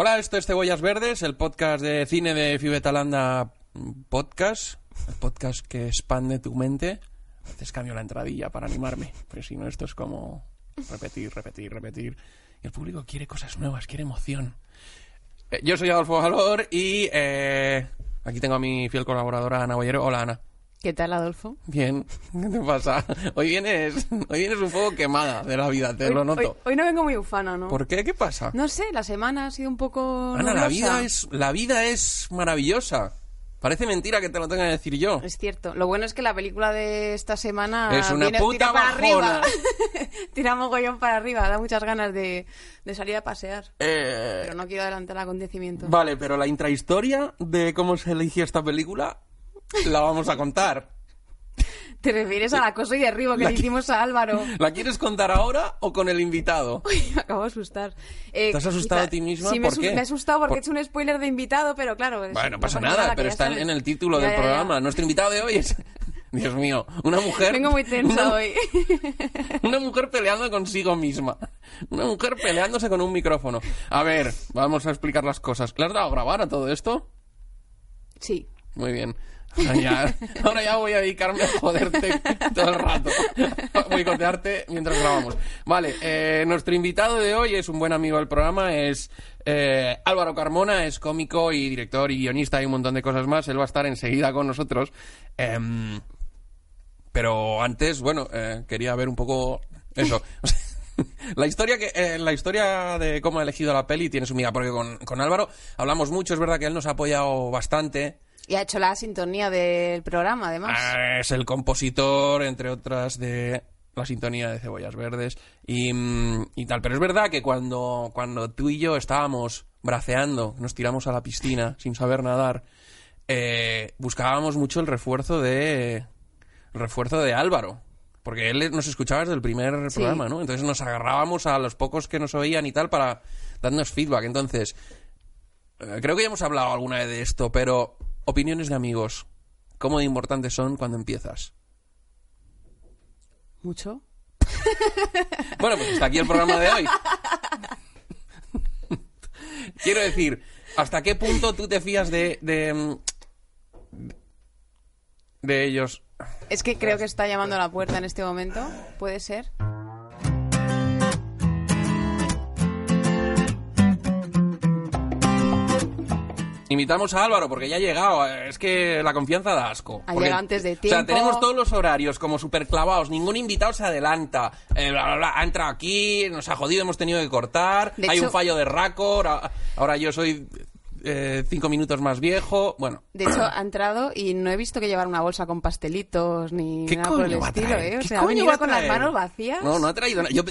Hola, esto es Cebollas Verdes, el podcast de cine de Fibetalanda Podcast, el podcast que expande tu mente. A veces cambio la entradilla para animarme, pero si no, esto es como repetir, repetir, repetir. Y el público quiere cosas nuevas, quiere emoción. Eh, yo soy Adolfo Valor y eh, aquí tengo a mi fiel colaboradora Ana Boyero. Hola, Ana. ¿Qué tal, Adolfo? Bien, ¿qué te pasa? Hoy vienes, hoy vienes un poco quemada de la vida, te hoy, lo noto. Hoy, hoy no vengo muy ufana, ¿no? ¿Por qué? ¿Qué pasa? No sé, la semana ha sido un poco. Ana, la vida es, la vida es maravillosa. Parece mentira que te lo tenga que decir yo. Es cierto. Lo bueno es que la película de esta semana. Es una viene- puta tira para bajona. arriba. tira mogollón para arriba. Da muchas ganas de, de salir a pasear. Eh, Pero no quiero adelantar acontecimientos. Vale, pero la intrahistoria de cómo se eligió esta película la vamos a contar. ¿Te refieres al acoso y derribo que La le hicimos a Álvaro? ¿La quieres contar ahora o con el invitado? Uy, me acabo de asustar. Eh, ¿Te has asustado quizá- a ti misma? Sí, me, ¿Por asu- qué? me he asustado porque Por- he hecho un spoiler de invitado, pero claro. Bueno, no pasa nada, pero está sabes. en el título Ya, del ya, ya. programa. Nuestro invitado de hoy es... Dios mío, una mujer... Vengo muy tensa una- hoy. Una mujer peleando consigo misma. Una mujer peleándose con un micrófono. A ver, vamos a explicar las cosas. ¿Le has dado a grabar a todo esto? sí. Muy bien. Ahora ya, voy a dedicarme a joderte todo el rato. A boicotearte mientras grabamos. Vale, eh, nuestro invitado de hoy es un buen amigo del programa, es eh, Álvaro Carmona, es cómico y director y guionista y un montón de cosas más. Él va a estar enseguida con nosotros. Em, pero antes, bueno, eh, quería ver un poco eso. La historia que eh, la historia de cómo ha elegido la peli tiene su miga porque con, con Álvaro hablamos mucho, es verdad que él nos ha apoyado bastante. Y ha hecho la sintonía del programa, además. Ah, Es el compositor, entre otras, de la sintonía de Cebollas Verdes y, mm, y tal. Pero es verdad que cuando, cuando tú y yo estábamos braceando, nos tiramos a la piscina sin saber nadar, eh, buscábamos mucho el refuerzo de el refuerzo de Álvaro. Porque él nos escuchaba desde el primer Sí. programa, ¿no? Entonces nos agarrábamos a los pocos que nos oían y tal para darnos feedback. Entonces, eh, creo que ya hemos hablado alguna vez de esto, pero opiniones de amigos, ¿cómo de importantes son cuando empiezas? Mucho. Bueno, pues hasta aquí el programa de hoy. Quiero decir, ¿hasta qué punto tú te fías de, de, de ellos? Es que creo que está llamando a la puerta en este momento. ¿Puede ser? Invitamos a Álvaro porque ya ha llegado. Es que la confianza da asco. Ha llegado antes de O sea, tenemos todos los horarios como super clavados. Ningún invitado se adelanta. Eh, bla, bla, bla. Ha entrado aquí, nos ha jodido, hemos tenido que cortar. De Hay hecho- un fallo de Racor. Ahora yo soy eh, cinco minutos más viejo. Bueno, De hecho, ha entrado y no he visto que llevar una bolsa con pastelitos ni ¿Qué nada por el estilo? ¿eh? O ¿Qué sea, ha venido con las manos vacías. No, no ha traído nada. Yo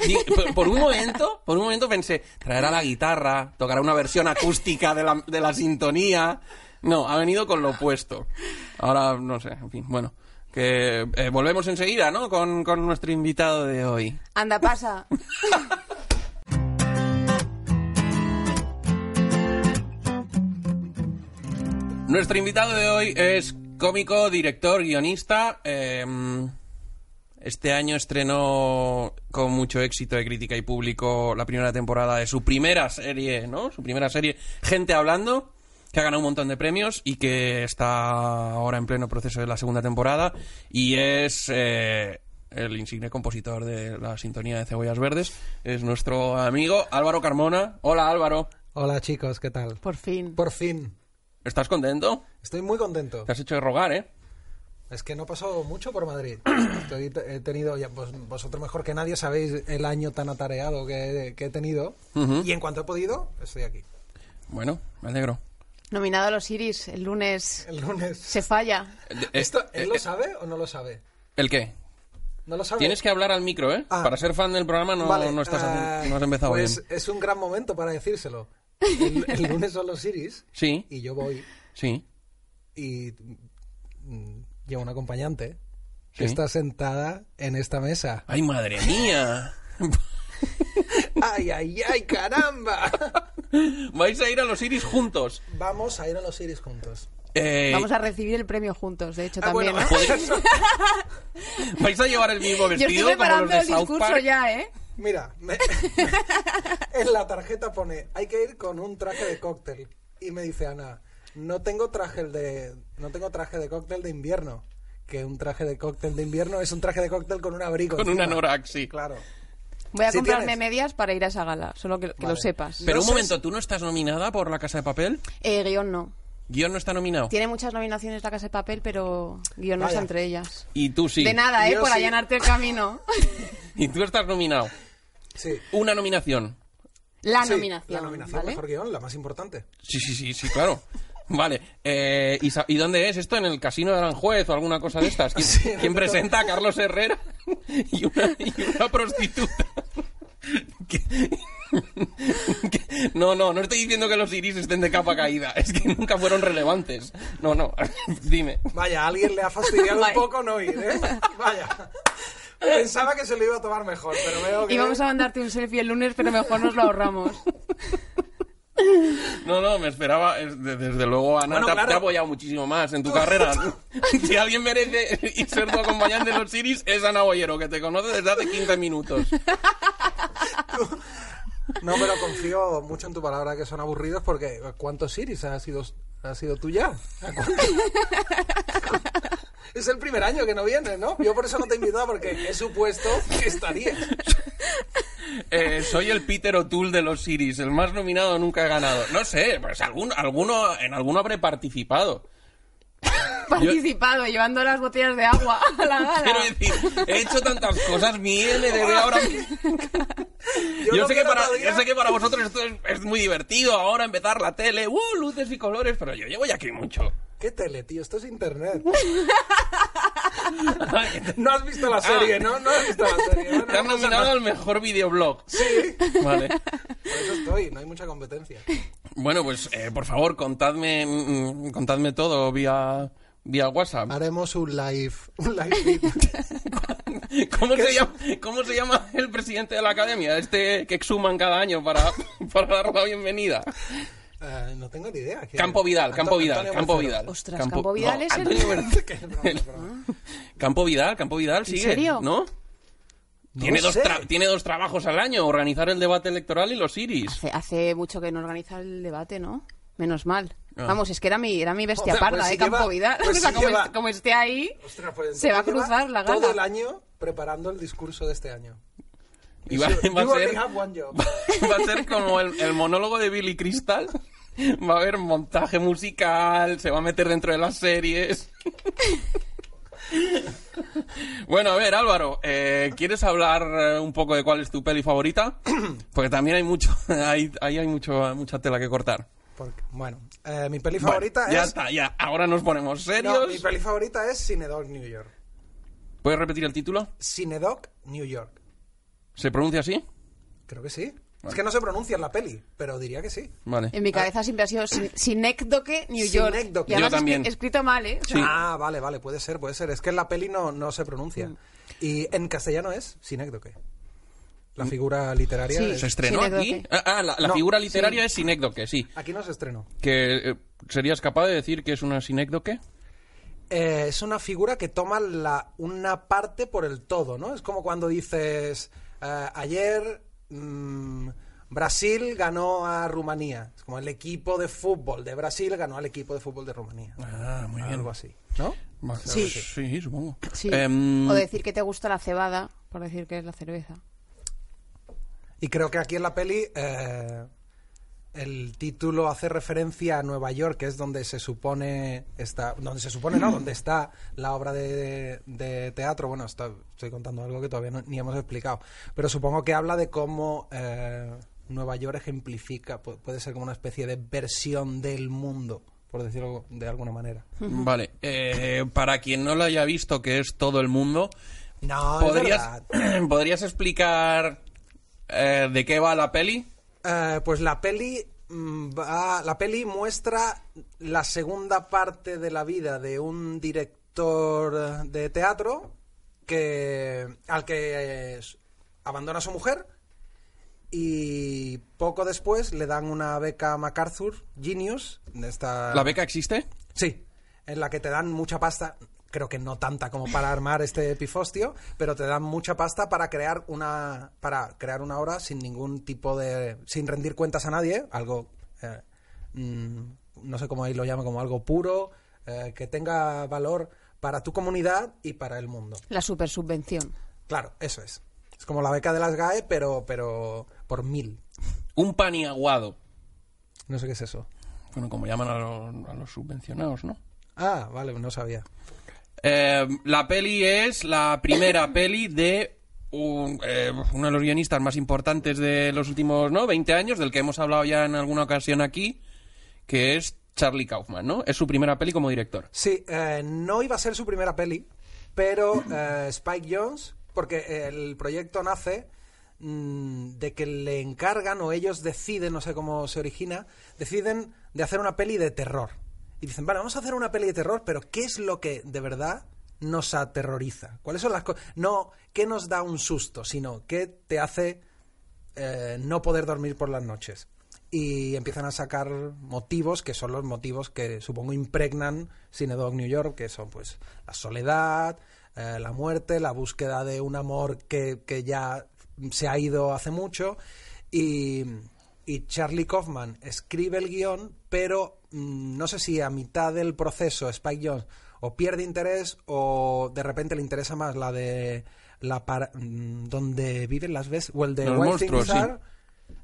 por un momento, por un momento pensé, traerá la guitarra, tocará una versión acústica de la, de la sintonía. No, ha venido con lo opuesto. Ahora, no sé, en fin, bueno. Que eh, volvemos enseguida, ¿no? Con, con nuestro invitado de hoy. Anda, pasa. Nuestro invitado de hoy es cómico, director, guionista. eh, este año estrenó con mucho éxito de crítica y público la primera temporada de su primera serie, ¿no? Su primera serie, Gente Hablando, que ha ganado un montón de premios y que está ahora en pleno proceso de la segunda temporada. Y es eh, el insigne compositor de la sintonía de Cebollas Verdes. Es nuestro amigo Álvaro Carmona. Hola Álvaro. Hola chicos, ¿qué tal? Por fin. Por fin. ¿Estás contento? Estoy muy contento. Te has hecho de rogar, ¿eh? Es que no he pasado mucho por Madrid. Estoy- he tenido, ya, pues, vosotros mejor que nadie sabéis el año tan atareado que, que he tenido. Y en cuanto he podido, estoy aquí. Bueno, me alegro. Nominado a los Iris, el lunes El lunes. se falla. Eh, ¿Esto, eh, ¿Él lo eh, sabe o no lo sabe? ¿El qué? No lo sabe. Tienes que hablar al micro, ¿eh? Ah. Para ser fan del programa no, Vale, no, estás ah, no has empezado pues bien. es un gran momento para decírselo. El, el lunes son los Iris Sí, y yo voy sí. y mm, llevo un acompañante que Sí. está sentada en esta mesa. ¡Ay, madre mía! ¡Ay, ay, ay, caramba! Vais a ir a los Iris juntos. Vamos a ir a los Iris juntos. Eh, Vamos a recibir el premio juntos, de hecho, Ah, también. bueno, ¿no? ¿podéis- ¿Vais a llevar el mismo Yo estoy vestido como los de el South discurso Park? ya, ¿eh? Mira, me- en la tarjeta pone, hay que ir con un traje de cóctel. Y me dice Ana, no tengo traje de, no tengo traje de cóctel de invierno. Que un traje de cóctel de invierno es un traje de cóctel con un abrigo. Con un encima. sí. Claro. Voy a Sí comprarme tienes. medias para ir a esa gala, solo que, que Vale. lo sepas. Pero No un momento, si- ¿tú no estás nominada por La Casa de Papel? Eh, guion no. Guión no está nominado. Tiene muchas nominaciones la Casa de Papel, pero guion no está entre ellas. Y tú sí. De nada, ¿eh? Yo Por sí. allanarte el camino. Y tú estás nominado. Sí. Una nominación. La Sí, nominación, La nominación, ¿vale? mejor guion, la más importante. Sí, sí, sí, sí, claro. Vale. Eh, ¿y, sa- y dónde es esto? ¿En el Casino de Aranjuez o alguna cosa de estas? ¿Quién, Sí, quién no. presenta a Carlos Herrera y una, y una prostituta? Que- que- no, no, no estoy diciendo que los iris estén de capa caída. Es que nunca fueron relevantes. No, no. Dime. Vaya, a alguien le ha fastidiado un Vaya. poco no ir, ¿eh? Vaya. Pensaba que se lo iba a tomar mejor, pero veo que... Íbamos a mandarte un selfie el lunes, pero mejor nos lo ahorramos. No, no, me esperaba. es- de- Desde luego, Ana, Bueno, te, ha- claro. te ha apoyado muchísimo más en tu carrera. si alguien merece ser tu acompañante en los Iris, es Ana Boyero, que te conoce desde hace 15 minutos. No, pero confío mucho en tu palabra que son aburridos porque ¿cuántos iris ha sido, ha sido tú ya? Es el primer año que no vienes, ¿no? Yo por eso no te he invitado porque he supuesto que estarías. Eh, soy el Peter O'Toole de los Iris, el más nominado nunca he ganado. No sé, pues algún, alguno, en alguno habré participado. Participado, llevando las botellas de agua a la gala. Quiero decir, he hecho tantas cosas, mi LDB ahora. Yo, sé que para, yo sé que para vosotros esto es, es muy divertido, ahora empezar la tele, ¡uh! luces y colores, pero yo llevo ya aquí mucho. ¿Qué tele, tío? Esto es internet. No has visto la serie, ¿no? No has visto la serie. Te han nominado al mejor videoblog. Sí, Vale. por eso estoy, no hay mucha competencia. Bueno, pues eh, por favor, contadme, mm, contadme todo vía, vía WhatsApp. Haremos un live, un live. ¿Cómo se, llama, ¿Cómo se llama el presidente de la academia? Este que exhuman cada año para, para dar la bienvenida. Eh, no tengo ni idea. Campo Vidal, Campo Vidal, Antonio Campo. Vidal. Ostras, Campo Vidal es el-. Campo Vidal, Campo Vidal sigue, serio? ¿no? Tiene, dos tiene dos trabajos al año, organizar el debate electoral y los iris. Hace, hace mucho que no organiza el debate, ¿no? Menos mal. Ah. Vamos, es que era mi, era mi bestia parda, pues ¿eh? si Campo lleva- Vidal. pues o sea, si como, lleva- est- como esté ahí, Ostras, pues se va a cruzar la gala. Todo el año preparando el discurso de este año. Y va, a ser, va a ser como el, el monólogo de Billy Crystal. Va a haber montaje musical, se va a meter dentro de las series. Bueno, a ver, Álvaro, eh, ¿quieres hablar eh, un poco de cuál es tu peli favorita? Porque también hay mucho, hay, ahí hay mucho, mucha tela que cortar. Porque, bueno, eh, mi peli Bueno, favorita ya es... está, ya. Ahora nos ponemos serios. No, mi peli favorita es Cinedog New York. ¿Puedes repetir el título? Cinedog New York. ¿Se pronuncia así? Creo que sí. Es que no se pronuncia en la peli, pero diría que sí. Vale. En mi cabeza siempre ha sido sin- Sinécdoque, New York. Sinécdoque. Y además Yo también. escri- escrito mal, ¿eh? Sí. Ah, vale, vale, puede ser, puede ser. Es que en la peli no, no se pronuncia. Mm. Y en castellano es sinécdoque. La figura literaria. Sí. es- ¿Se estrenó aquí? Sinécdoque. Ah, ah, la, la No, figura literaria es sinécdoque, sí. Aquí no se estrenó. Que, eh, ¿Serías capaz de decir que es una sinécdoque? Eh, es una figura que toma la, una parte por el todo, ¿no? Es como cuando dices, eh, ayer mm, Brasil ganó a Rumanía. Es como el equipo de fútbol de Brasil ganó al equipo de fútbol de Rumanía. Ah, muy bien. Algo así, ¿no? Sí. Sí, supongo. sí. Em, O decir que te gusta la cebada, por decir que es la cerveza. Y creo que aquí en la peli eh, el título hace referencia a Nueva York, que es donde se supone está, donde se supone no, donde está la obra de, de teatro. Bueno, está- estoy contando algo que todavía no- ni hemos explicado, pero supongo que habla de cómo eh, Nueva York ejemplifica, pu- puede ser como una especie de versión del mundo, por decirlo de alguna manera. Vale. eh, para quien no lo haya visto, que es todo el mundo, No, ¿podrías. ¿podrías explicar eh, de qué va la peli? Eh, pues la peli mm, va- la peli muestra la segunda parte de la vida de un director de teatro que al que eh, abandona a su mujer y poco después le dan una beca MacArthur Genius de esta ¿La beca existe? sí en la que te dan mucha pasta creo que no tanta como para armar este pifostio, pero te dan mucha pasta para crear una para crear una obra sin ningún tipo de sin rendir cuentas a nadie, algo eh, mm, no sé cómo ahí lo llama, como algo puro, eh, que tenga valor para tu comunidad y para el mundo. La super subvención. Claro, eso es. Es como la beca de las GAE, pero pero por mil. Un paniaguado. No sé qué es eso. Bueno, como llaman a los, a los subvencionados, ¿no? Ah, vale, no sabía. Eh, la peli es la primera peli de un- eh, uno de los guionistas más importantes de los últimos ¿no? 20 años, del que hemos hablado ya en alguna ocasión aquí, que es Charlie Kaufman, ¿no? Es su primera peli como director. Sí, eh, no iba a ser su primera peli, pero eh, Spike Jones, porque el proyecto nace mm, de que le encargan o ellos deciden, no sé cómo se origina, deciden de hacer una peli de terror. Y dicen, vale, vamos a hacer una peli de terror, pero ¿qué es lo que de verdad nos aterroriza? ¿Cuáles son las cosas? No, ¿qué nos da un susto? Sino, ¿qué te hace eh, no poder dormir por las noches? Y empiezan a sacar motivos que son los motivos que supongo impregnan Cinedog New York, que son pues la soledad, eh, la muerte, la búsqueda de un amor que, que ya se ha ido hace mucho. Y, y Charlie Kaufman escribe el guion, pero mm, no sé si a mitad del proceso Spike Jones o pierde interés o de repente le interesa más la de la para- mm, donde viven las veces o el de Los Wild monstruos, Things sí. Are,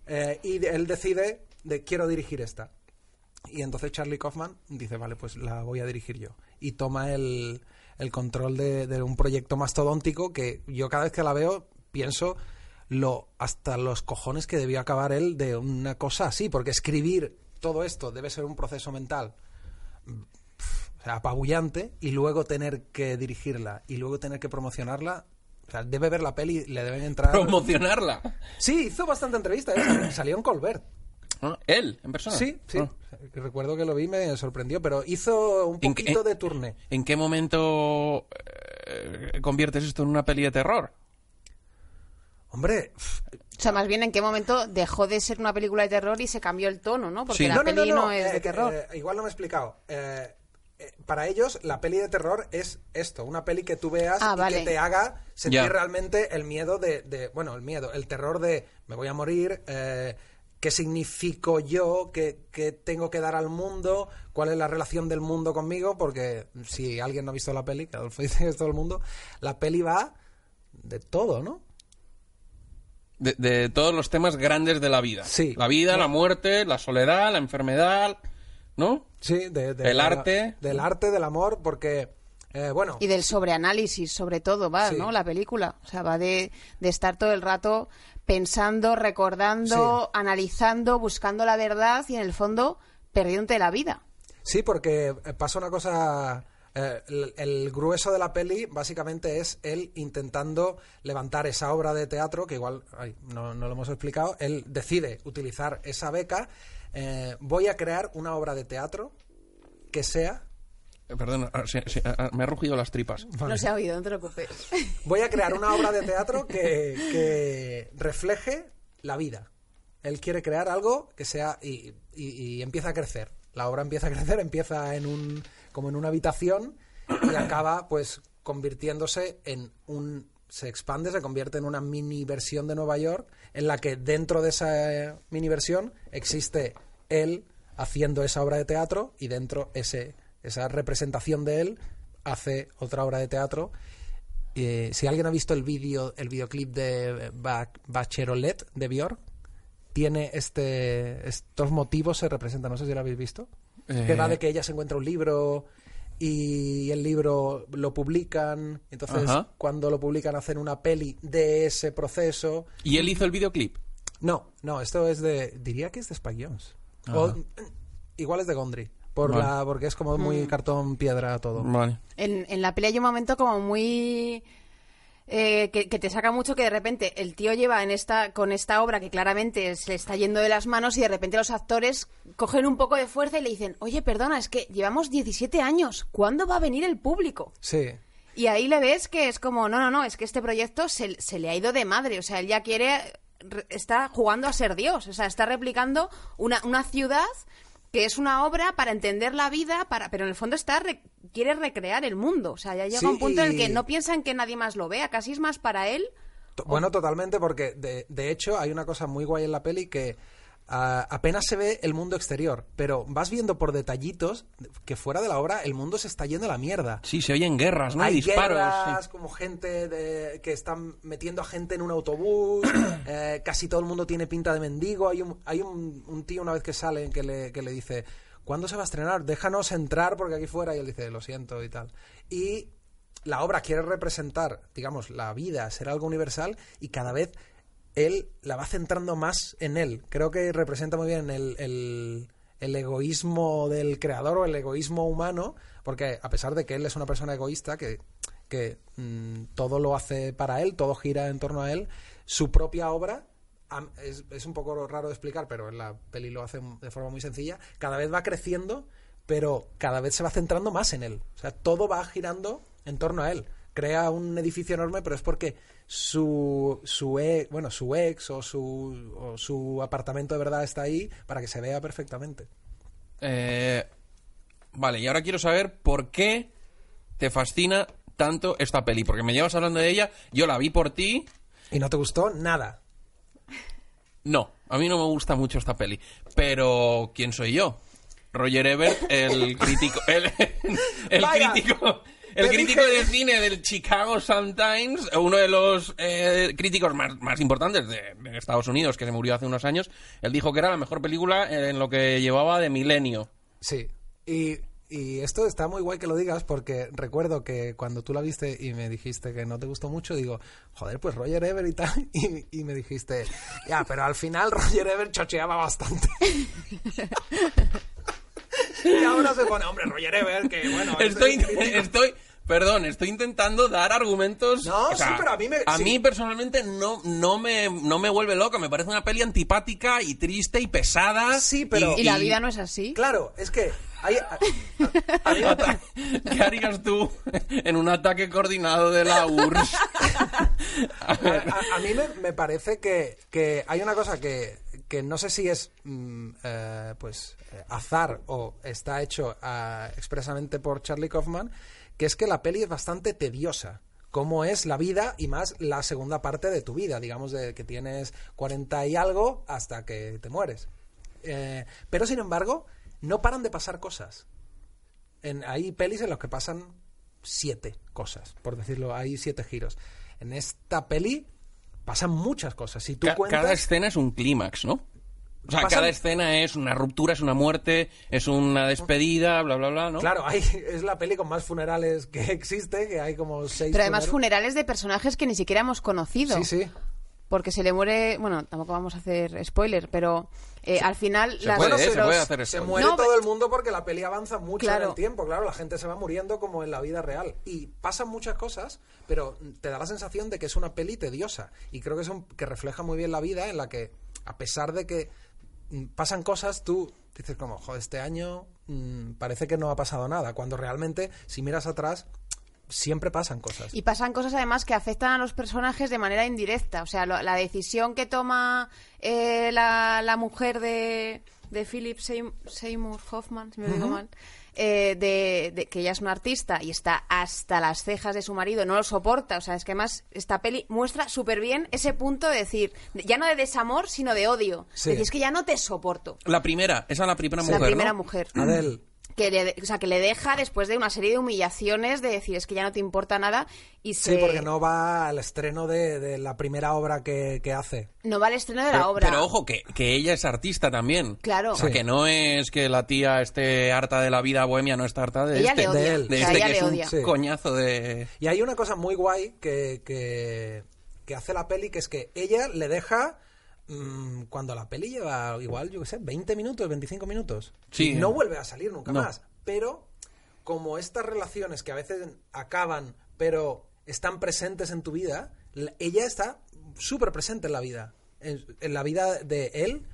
eh, y de- él decide de quiero dirigir esta. Y entonces Charlie Kaufman dice, vale, pues la voy a dirigir yo. Y toma el, el control de, de un proyecto mastodóntico que yo cada vez que la veo pienso lo hasta los cojones que debió acabar él de una cosa así, porque escribir todo esto debe ser un proceso mental o sea, apabullante y luego tener que dirigirla y luego tener que promocionarla. O sea, debe ver la peli, le deben entrar... Promocionarla. Sí, hizo bastante entrevista, ¿eh? salió en Colbert. ¿No? Él, en persona. Sí, sí. Ah. Recuerdo que lo vi y me sorprendió, pero hizo un ¿En qué- poquito en- de turné. ¿En qué momento eh, conviertes esto en una peli de terror? Hombre, O sea, más bien en qué momento dejó de ser una película de terror y se cambió el tono, ¿no? Porque Sí. la no, no, peli no, no, no, es eh, de terror. eh, igual no me he explicado. Eh, eh, para ellos, la peli de terror es esto, una peli que tú veas Ah, y vale. que te haga sentir realmente el miedo de, de- bueno, el miedo, el terror de me voy a morir, eh, qué significo yo, qué, qué tengo que dar al mundo, cuál es la relación del mundo conmigo, porque si alguien no ha visto la peli, que Adolfo dice que es todo el mundo, la peli va de todo, ¿no? De, de todos los temas grandes de la vida. Sí. La vida, la muerte, la soledad, la enfermedad, ¿no? Sí, de, de- El de- arte. Del arte, del amor, porque, eh, bueno, Y del sobreanálisis, sobre todo, va, Sí. ¿no? La película. O sea, va de, de estar todo el rato pensando, recordando, Sí. analizando, buscando la verdad y en el fondo perdiéndote la vida. sí, porque eh, pasa una cosa... eh, el, el grueso de la peli básicamente es él intentando levantar esa obra de teatro, que igual ay, no, no lo hemos explicado, él decide utilizar esa beca, eh, voy a crear una obra de teatro que sea... Eh, Perdón, ah, sí, sí, ah, me ha rugido las tripas. No se ha oído, no te preocupes. Voy a crear una obra de teatro que, que refleje la vida. Él quiere crear algo que sea y, y- y empieza a crecer. La obra empieza a crecer, empieza en un como en una habitación y acaba pues convirtiéndose en un se expande, se convierte en una mini versión de Nueva York en la que dentro de esa eh, mini versión existe él haciendo esa obra de teatro y dentro ese esa representación de él hace otra obra de teatro. Eh, si alguien ha visto el vídeo el videoclip de Ba- Bachelorette de Björk tiene este estos motivos se representan no sé si lo habéis visto que Eh. va de que ella se encuentra un libro y el libro lo publican entonces Ajá. cuando lo publican hacen una peli de ese proceso ¿Y él hizo el videoclip? no no esto es de diría que es de Spike Jones o, igual es de Gondry por Vale. la porque es como muy cartón piedra todo Vale. En, en la peli hay un momento como muy... eh, que, que te saca mucho que de repente el tío lleva en esta con esta obra que claramente se le está yendo de las manos y de repente los actores cogen un poco de fuerza y le dicen, oye, perdona, es que llevamos 17 años, ¿cuándo va a venir el público? sí Y ahí le ves que es como, no, no, no, es que este proyecto se, se le ha ido de madre. O sea, él ya quiere, re- está jugando a ser Dios. O sea, está replicando una, una ciudad que es una obra para entender la vida, para, pero en el fondo está re- quiere recrear el mundo. O sea, ya llega Sí, un punto en el que no piensa en que nadie más lo vea, casi es más para él. Bueno, totalmente, porque de, de hecho hay una cosa muy guay en la peli que apenas se ve el mundo exterior, pero vas viendo por detallitos que fuera de la obra el mundo se está yendo a la mierda. Sí, se oyen guerras, ¿no? Hay disparos. guerras, sí. como gente de- que están metiendo a gente en un autobús, eh, casi todo el mundo tiene pinta de mendigo. Hay un, hay un, un tío una vez que sale que le, que le dice, ¿cuándo se va a estrenar? Déjanos entrar porque aquí fuera. Y él dice, lo siento y tal. Y la obra quiere representar, digamos, la vida, ser algo universal y cada vez él la va centrando más en él. Creo que representa muy bien el, el- egoísmo del creador o el egoísmo humano, porque a pesar de que él es una persona egoísta, que, que mm, todo lo hace para él, todo gira en torno a él, su propia obra es un poco raro de explicar, pero en la peli lo hace de forma muy sencilla, cada vez va creciendo, pero cada vez se va centrando más en él. O sea, todo va girando en torno a él. Crea un edificio enorme, pero es porque su, su, e- bueno, su ex o su, o su apartamento de verdad está ahí para que se vea perfectamente. Eh, vale, y ahora quiero saber por qué te fascina tanto esta peli. Porque me llevas hablando de ella, yo la vi por ti. ¿Y no te gustó? Nada. No, a mí no me gusta mucho esta peli. Pero, ¿quién soy yo? Roger Ebert, el crítico. El, el crítico. El crítico dije- de cine del Chicago Sun-Times, uno de los eh, críticos más, más importantes de, de Estados Unidos, que se murió hace unos años, él dijo que era la mejor película en lo que llevaba de milenio. Sí. Y, y esto está muy guay que lo digas porque recuerdo que cuando tú la viste y me dijiste que no te gustó mucho, digo, joder, pues Roger Ebert y tal. Y, y me dijiste, ya, pero al final Roger Ebert chocheaba bastante. y ahora se pone, hombre, Roger Ebert, que bueno. es Estoy, el crítico". estoy, perdón, estoy intentando dar argumentos. No, o sea, sí, pero a mí me- A sí. mí personalmente no, no, me, no me vuelve loco. Me parece una peli antipática y triste y pesada. Sí, pero- Y la vida no es así. Claro, es que hay, a- a- a mí me- Ata- ¿Qué harías tú en un ataque coordinado de la URSS? A mí me, me parece que, que hay una cosa que, que no sé si es mm, eh, pues eh, azar o está hecho ah, expresamente por Charlie Kaufman, que es que la peli es bastante tediosa. Cómo es la vida y más la segunda parte de tu vida, digamos, de que tienes 40 y algo hasta que te mueres. Eh, pero sin embargo, no paran de pasar cosas. En, hay pelis en las que pasan siete cosas, por decirlo, hay siete giros. En esta peli pasan muchas cosas. Si tú ca- cuentas, cada escena es un clímax, ¿no? O sea, Pasan- cada escena es una ruptura, es una muerte, es una despedida, bla, bla, bla, ¿no? claro, hay, es la peli con más funerales que existe, que hay como seis. Pero además funerales. funerales de personajes que ni siquiera hemos conocido. Sí, sí. Porque se le muere, bueno, tampoco vamos a hacer spoiler, pero eh, al final Se las puede, se los- puede hacer Se muere No, todo pero- el mundo porque la peli avanza mucho Claro. en el tiempo. Claro, la gente se va muriendo como en la vida real. Y pasan muchas cosas, pero te da la sensación de que es una peli tediosa. Y creo que, es un- que refleja muy bien la vida en la que, a pesar de que mm, pasan cosas, tú dices como, joder, este año mm, parece que no ha pasado nada. Cuando realmente, si miras atrás, siempre pasan cosas. Y pasan cosas además que afectan a los personajes de manera indirecta. O sea, lo- la decisión que toma eh, la, la mujer de, de Philip Seym- Seymour Hoffman, si me lo digo mal, eh, de, de- que ella es una artista y está hasta las cejas de su marido, no lo soporta. O sea, es que además esta peli muestra súper bien ese punto de decir, ya no de desamor, sino de odio. Sí. Es que ya no te soporto. La primera, esa es la primera mujer, la primera ¿no? mujer. Adel, Que le, o sea, que le deja después de una serie de humillaciones de decir es que ya no te importa nada y se sí, porque no va al estreno de, de la primera obra que, que hace. no va al estreno de la obra. pero ojo, que, que ella es artista también. Claro. O sea, Sí. que no es que la tía esté harta de la vida bohemia, no está harta de Ella este. le odia. de él. De o sea, este ella que le es un. Sí. coñazo de... Y hay una cosa muy guay que, que, que hace la peli, que es que ella le deja mm, cuando la peli lleva igual, yo qué sé, 20 minutos, 25 minutos. Sí. Y no vuelve a salir nunca No. más. Pero como estas relaciones que a veces acaban, pero están presentes en tu vida, la- ella está súper presente en la vida. En, en la vida de él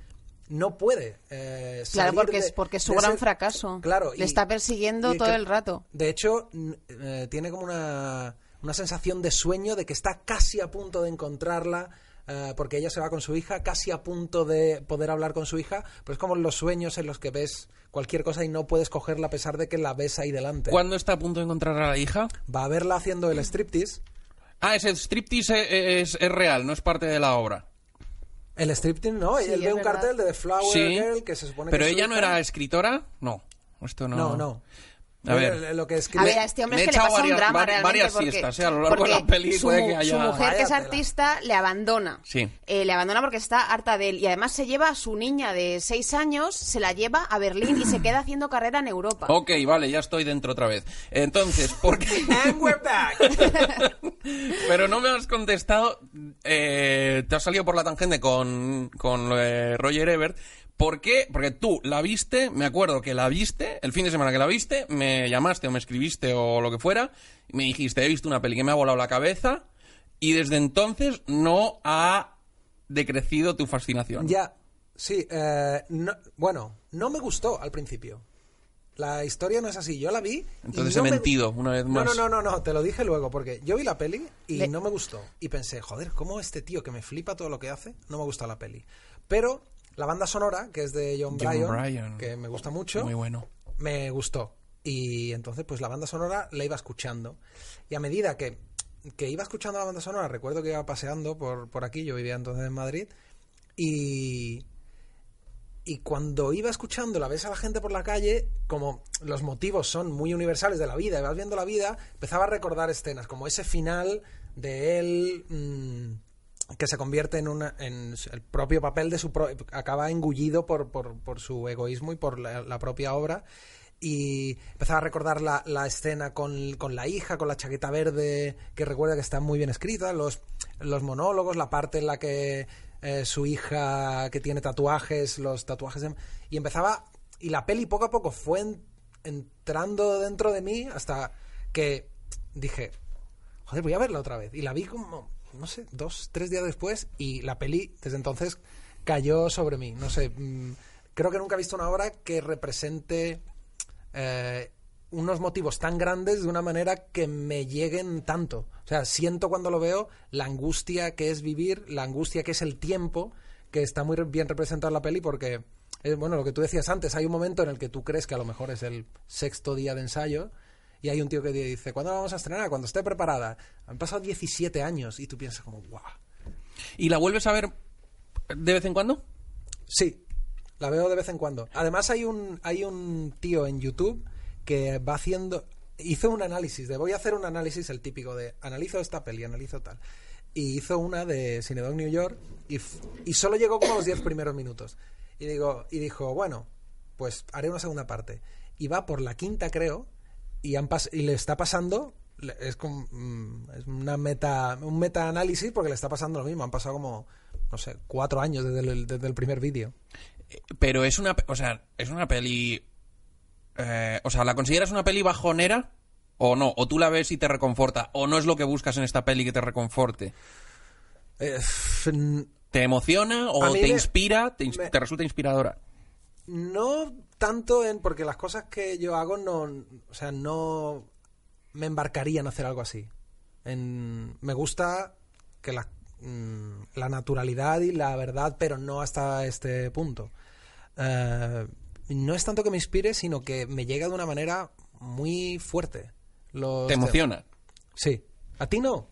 no puede eh, Claro, porque de- es, porque es su gran ese- fracaso. Claro. Le está persiguiendo y todo que- el rato. De hecho, eh, tiene como una, una sensación de sueño de que está casi a punto de encontrarla. Eh, porque ella se va con su hija, casi a punto de poder hablar con su hija, pero es como los sueños en los que ves cualquier cosa y no puedes cogerla a pesar de que la ves ahí delante. ¿Cuándo está a punto de encontrar a la hija? Va a verla haciendo el striptease. Ah, ese striptease es, es- es real, no es parte de la obra. El striptease, ¿no? Sí, Él ve un verdad. cartel de The Flower Sí. Girl que se supone Pero que ella no hija. era escritora, no. Esto no. No, no. A ver. Lo- que A escribe... ver, a este hombre me es he que le pasa varias- un drama va- realmente varias porque, siestas, ¿eh? A lo largo de la peli su, puede que haya- su mujer, que es artista, le abandona. Sí. Eh, le abandona porque está harta de él. Y además se lleva a su niña de seis años, se la lleva a Berlín y se queda haciendo carrera en Europa. Ok, vale, ya estoy dentro otra vez. Entonces, ¿por qué? And we're back. Pero no me has contestado. eh, te has salido por la tangente con, con Roger Ebert. ¿Por qué? Porque tú la viste, me acuerdo que la viste, el fin de semana que la viste, me llamaste o me escribiste o lo que fuera, y me dijiste, he visto una peli que me ha volado la cabeza, y desde entonces no ha decrecido tu fascinación. Ya, sí. eh, no- bueno, no me gustó al principio. La historia no es así. Yo la vi. y Entonces no he me- mentido una vez No, más. no, no, no, no, te lo dije luego, porque yo vi la peli y Le- no me gustó. Y pensé, joder, ¿cómo este tío que me flipa todo lo que hace no me gusta la peli? Pero la banda sonora, que es de John, John Bryan, Bryan. que me gusta mucho, Muy bueno. me gustó. Y entonces, pues la banda sonora la iba escuchando. Y a medida que, que iba escuchando la banda sonora, recuerdo que iba paseando por, por aquí, yo vivía entonces en Madrid, y, y cuando iba escuchando la ves a la gente por la calle, como los motivos son muy universales de la vida, y vas viendo la vida, empezaba a recordar escenas, como ese final de él mm, que se convierte en una en el propio papel de su pro- acaba engullido por, por, por su egoísmo y por la, la propia obra. Y empezaba a recordar la, la escena con, con la hija, con la chaqueta verde, que recuerda que está muy bien escrita, los, los monólogos, la parte en la que eh, su hija que tiene tatuajes, los tatuajes, de- y empezaba, y la peli poco a poco fue en- entrando dentro de mí hasta que dije, joder, voy a verla otra vez. Y la vi como, no sé, dos, tres días después y la peli desde entonces cayó sobre mí. No sé, mm, creo que nunca he visto una obra que represente eh, unos motivos tan grandes de una manera que me lleguen tanto. O sea, siento cuando lo veo la angustia que es vivir, la angustia que es el tiempo, que está muy bien representado en la peli porque, eh, bueno, lo que tú decías antes, hay un momento en el que tú crees que a lo mejor es el sexto día de ensayo y hay un tío que dice, ¿cuándo la vamos a estrenar? Cuando esté preparada. Han pasado 17 años y tú piensas como, guau. ¿Y la vuelves a ver de vez en cuando? Sí, la veo de vez en cuando. Además hay un, hay un tío en YouTube que va haciendo... Hizo un análisis de voy a hacer un análisis el típico de analizo esta peli, analizo tal. Y hizo una de Cinedog New York y, y solo llegó como los 10 primeros minutos. Y, digo, y dijo, bueno, pues haré una segunda parte. Y va por la quinta, creo, y, han pas- y le está pasando... Es, como, mm, es una meta, un meta-análisis porque le está pasando lo mismo. Han pasado como, no sé, cuatro años desde el, desde el primer vídeo. Pero es una, o sea, es una peli, eh, o sea, ¿la consideras una peli bajonera o no? O tú la ves y te reconforta, o no es lo que buscas en esta peli que te reconforte. Eh, ¿Te emociona o te me- inspira, te, me- te resulta inspiradora? No tanto en porque las cosas que yo hago no, o sea, no me embarcaría en hacer algo así. En, me gusta que la, mm, la naturalidad y la verdad, pero no hasta este punto. Eh, no es tanto que me inspire, sino que me llega de una manera muy fuerte. Los ¿Te te- emociona? Sí. ¿A ti no?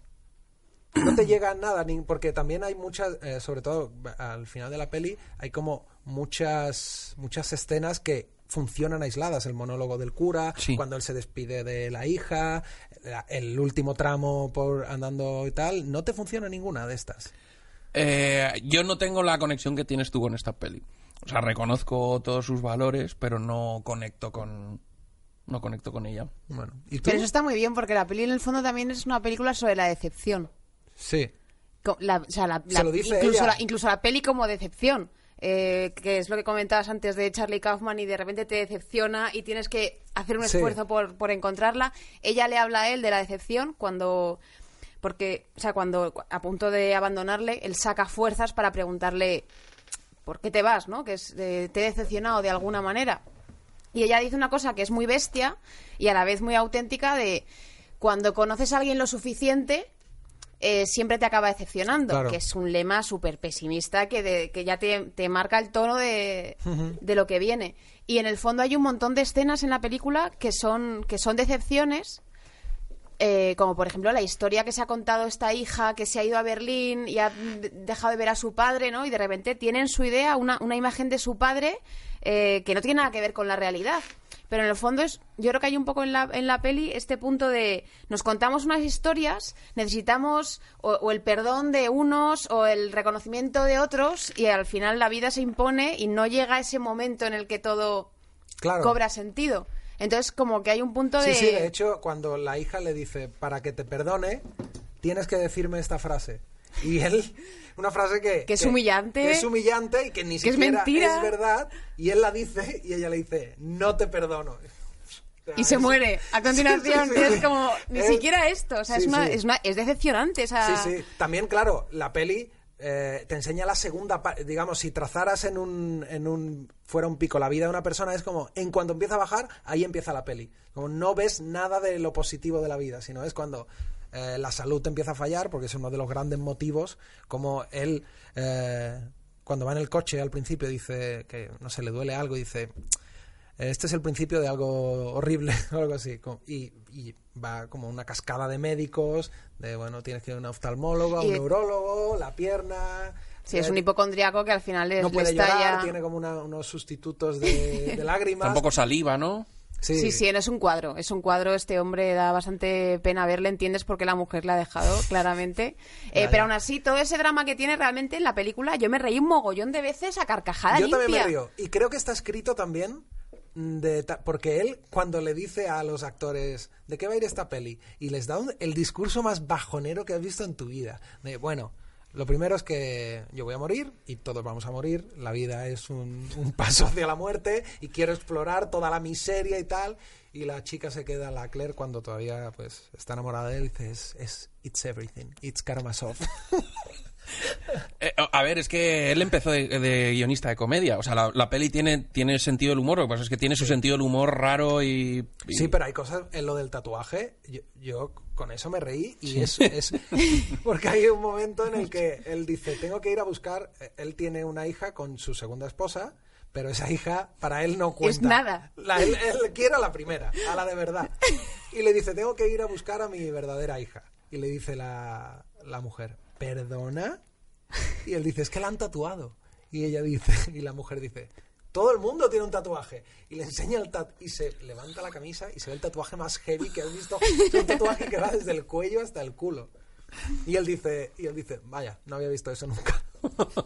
No te llega nada, ni, porque también hay muchas, eh, sobre todo al final de la peli, hay como muchas, muchas escenas que funcionan aisladas. El monólogo del cura, Sí. cuando él se despide de la hija, la- el último tramo por andando y tal. No te funciona ninguna de estas. Eh, yo no tengo la conexión que tienes tú con esta peli. O sea, reconozco todos sus valores, pero no conecto con, no conecto con ella. Bueno, ¿y tú? Pero eso está muy bien porque la peli en el fondo también es una película sobre la decepción. Sí. La- o sea, la- Se lo dice incluso, ella. la, incluso la peli como decepción. eh, que es lo que comentabas antes de Charlie Kaufman y de repente te decepciona y tienes que hacer un Sí. esfuerzo por, por encontrarla. Ella le habla a él de la decepción cuando porque o sea cuando a punto de abandonarle él saca fuerzas para preguntarle por qué te vas no que es eh, te he decepcionado de alguna manera y ella dice una cosa que es muy bestia y a la vez muy auténtica de cuando conoces a alguien lo suficiente eh, siempre te acaba decepcionando, Claro. que es un lema súper pesimista que, de- que ya te, te marca el tono de, de lo que viene. Y en el fondo hay un montón de escenas en la película que son, que son decepciones, eh, como por ejemplo la historia que se ha contado esta hija que se ha ido a Berlín y ha de- dejado de ver a su padre, ¿no? Y de repente tiene en su idea una, una imagen de su padre eh, que no tiene nada que ver con la realidad. Pero en el fondo es, yo creo que hay un poco en la, en la peli este punto de nos contamos unas historias, necesitamos o, o el perdón de unos o el reconocimiento de otros y al final la vida se impone y no llega ese momento en el que todo Claro. cobra sentido. Entonces como que hay un punto Sí, de... sí, de hecho, cuando la hija le dice, para que te perdone, tienes que decirme esta frase. Y él, una frase que... Que es humillante. que es humillante y que ni Que es siquiera mentira. es verdad. Y él la dice y ella le dice, no te perdono. O sea, y se es- muere a continuación. Sí, sí, y sí. es como, ni Es- siquiera esto. O sea, es, una, sí. es, una, es decepcionante esa... Sí, sí. También, claro, la peli eh, te enseña la segunda parte. Digamos, si trazaras en un, en un. fuera un pico la vida de una persona, es como, en cuanto empieza a bajar, ahí empieza la peli. Como no ves nada de lo positivo de la vida, sino es cuando. Eh, la salud te empieza a fallar, porque es uno de los grandes motivos, como él, eh, cuando va en el coche al principio, dice que, no sé, le duele algo, y dice, este es el principio de algo horrible o algo así. Y, y va como una cascada de médicos, de bueno, tienes que ir a un oftalmólogo, a un neurólogo, la pierna. Sí, es eh, un hipocondriaco que al final le, No le puede estalla- llorar, tiene como una- unos sustitutos de, de lágrimas. Tampoco saliva, ¿no? Sí, Sí, sí, no es un cuadro. Es un cuadro, este hombre da bastante pena verle, entiendes por qué la mujer le ha dejado, claramente. Eh, pero aún así, todo ese drama que tiene realmente en la película, yo me reí un mogollón de veces a carcajada Yo limpia. también me río. Y creo que está escrito también de porque él cuando le dice a los actores de qué va a ir esta peli y les da un- el discurso más bajonero que has visto en tu vida. De, bueno, lo primero es que yo voy a morir y todos vamos a morir. La vida es un, un paso hacia la muerte y quiero explorar toda la miseria y tal. Y la chica se queda, la Claire, cuando todavía pues está enamorada de él, dice, es, es it's everything, it's Karamazov. Eh, a ver, es que él empezó de, de guionista de comedia. O sea, la, la peli tiene, tiene sentido del humor. Lo que pasa es que tiene su sentido del humor raro y. y- Sí, pero hay cosas en lo del tatuaje. Yo, yo con eso me reí y es, es porque hay un momento en el que él dice tengo que ir a buscar. Él tiene una hija con su segunda esposa, pero esa hija para él no cuenta. nada. La- él, él quiere a la primera, a la de verdad. Y le dice tengo que ir a buscar a mi verdadera hija. Y le dice la, la mujer perdona. Y él dice es que la han tatuado. Y ella dice y la mujer dice todo el mundo tiene un tatuaje. Y le enseña el tatuaje. Y se levanta la camisa y se ve el tatuaje más heavy que has visto. Es un tatuaje que va desde el cuello hasta el culo. Y él dice, y él dice, vaya, no había visto eso nunca.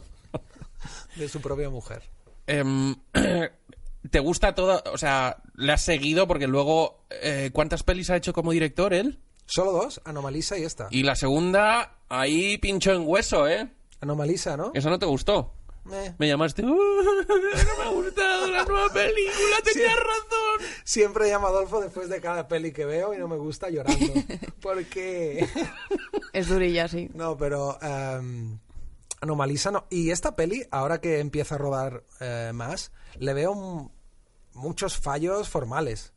De su propia mujer. Em, ¿Te gusta todo? O sea, ¿le has seguido? Porque luego. eh, ¿Cuántas pelis ha hecho como director él? Solo dos, Anomalisa y esta. Y la segunda, ahí pincho en hueso, ¿eh? Anomalisa, ¿no? ¿Eso no te gustó? Eh, Me llamaste. "Uh, no me ha gustado la nueva película, tenías razón. Siempre llamo a Adolfo después de cada peli que veo y no me gusta llorando. Porque... Es durilla, sí. No, pero em, Anomalisa no. Y esta peli, ahora que empieza a rodar eh, más, le veo muchos fallos formales.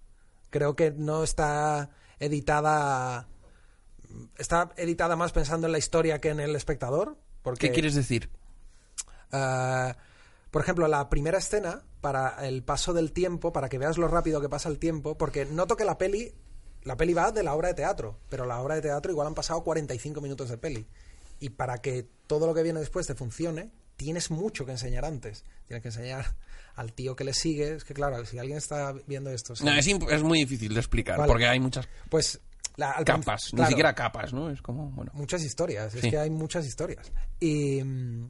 Creo que no está editada. Está editada más pensando en la historia que en el espectador. Porque, ¿Qué quieres decir? Eh, por ejemplo, la primera escena, para el paso del tiempo, para que veas lo rápido que pasa el tiempo, porque noto que la peli, la peli va de la obra de teatro, pero la obra de teatro igual han pasado 45 minutos de peli. Y para que todo lo que viene después te funcione, tienes mucho que enseñar antes. Tienes que enseñar al tío que le sigue. Es que claro, si alguien está viendo esto... sí. No, es, muy difícil de explicar, Vale. porque hay muchas Pues... la- al capas, ni siquiera capas, ¿no? Es como, bueno. muchas historias, es que hay muchas historias. Y, mm,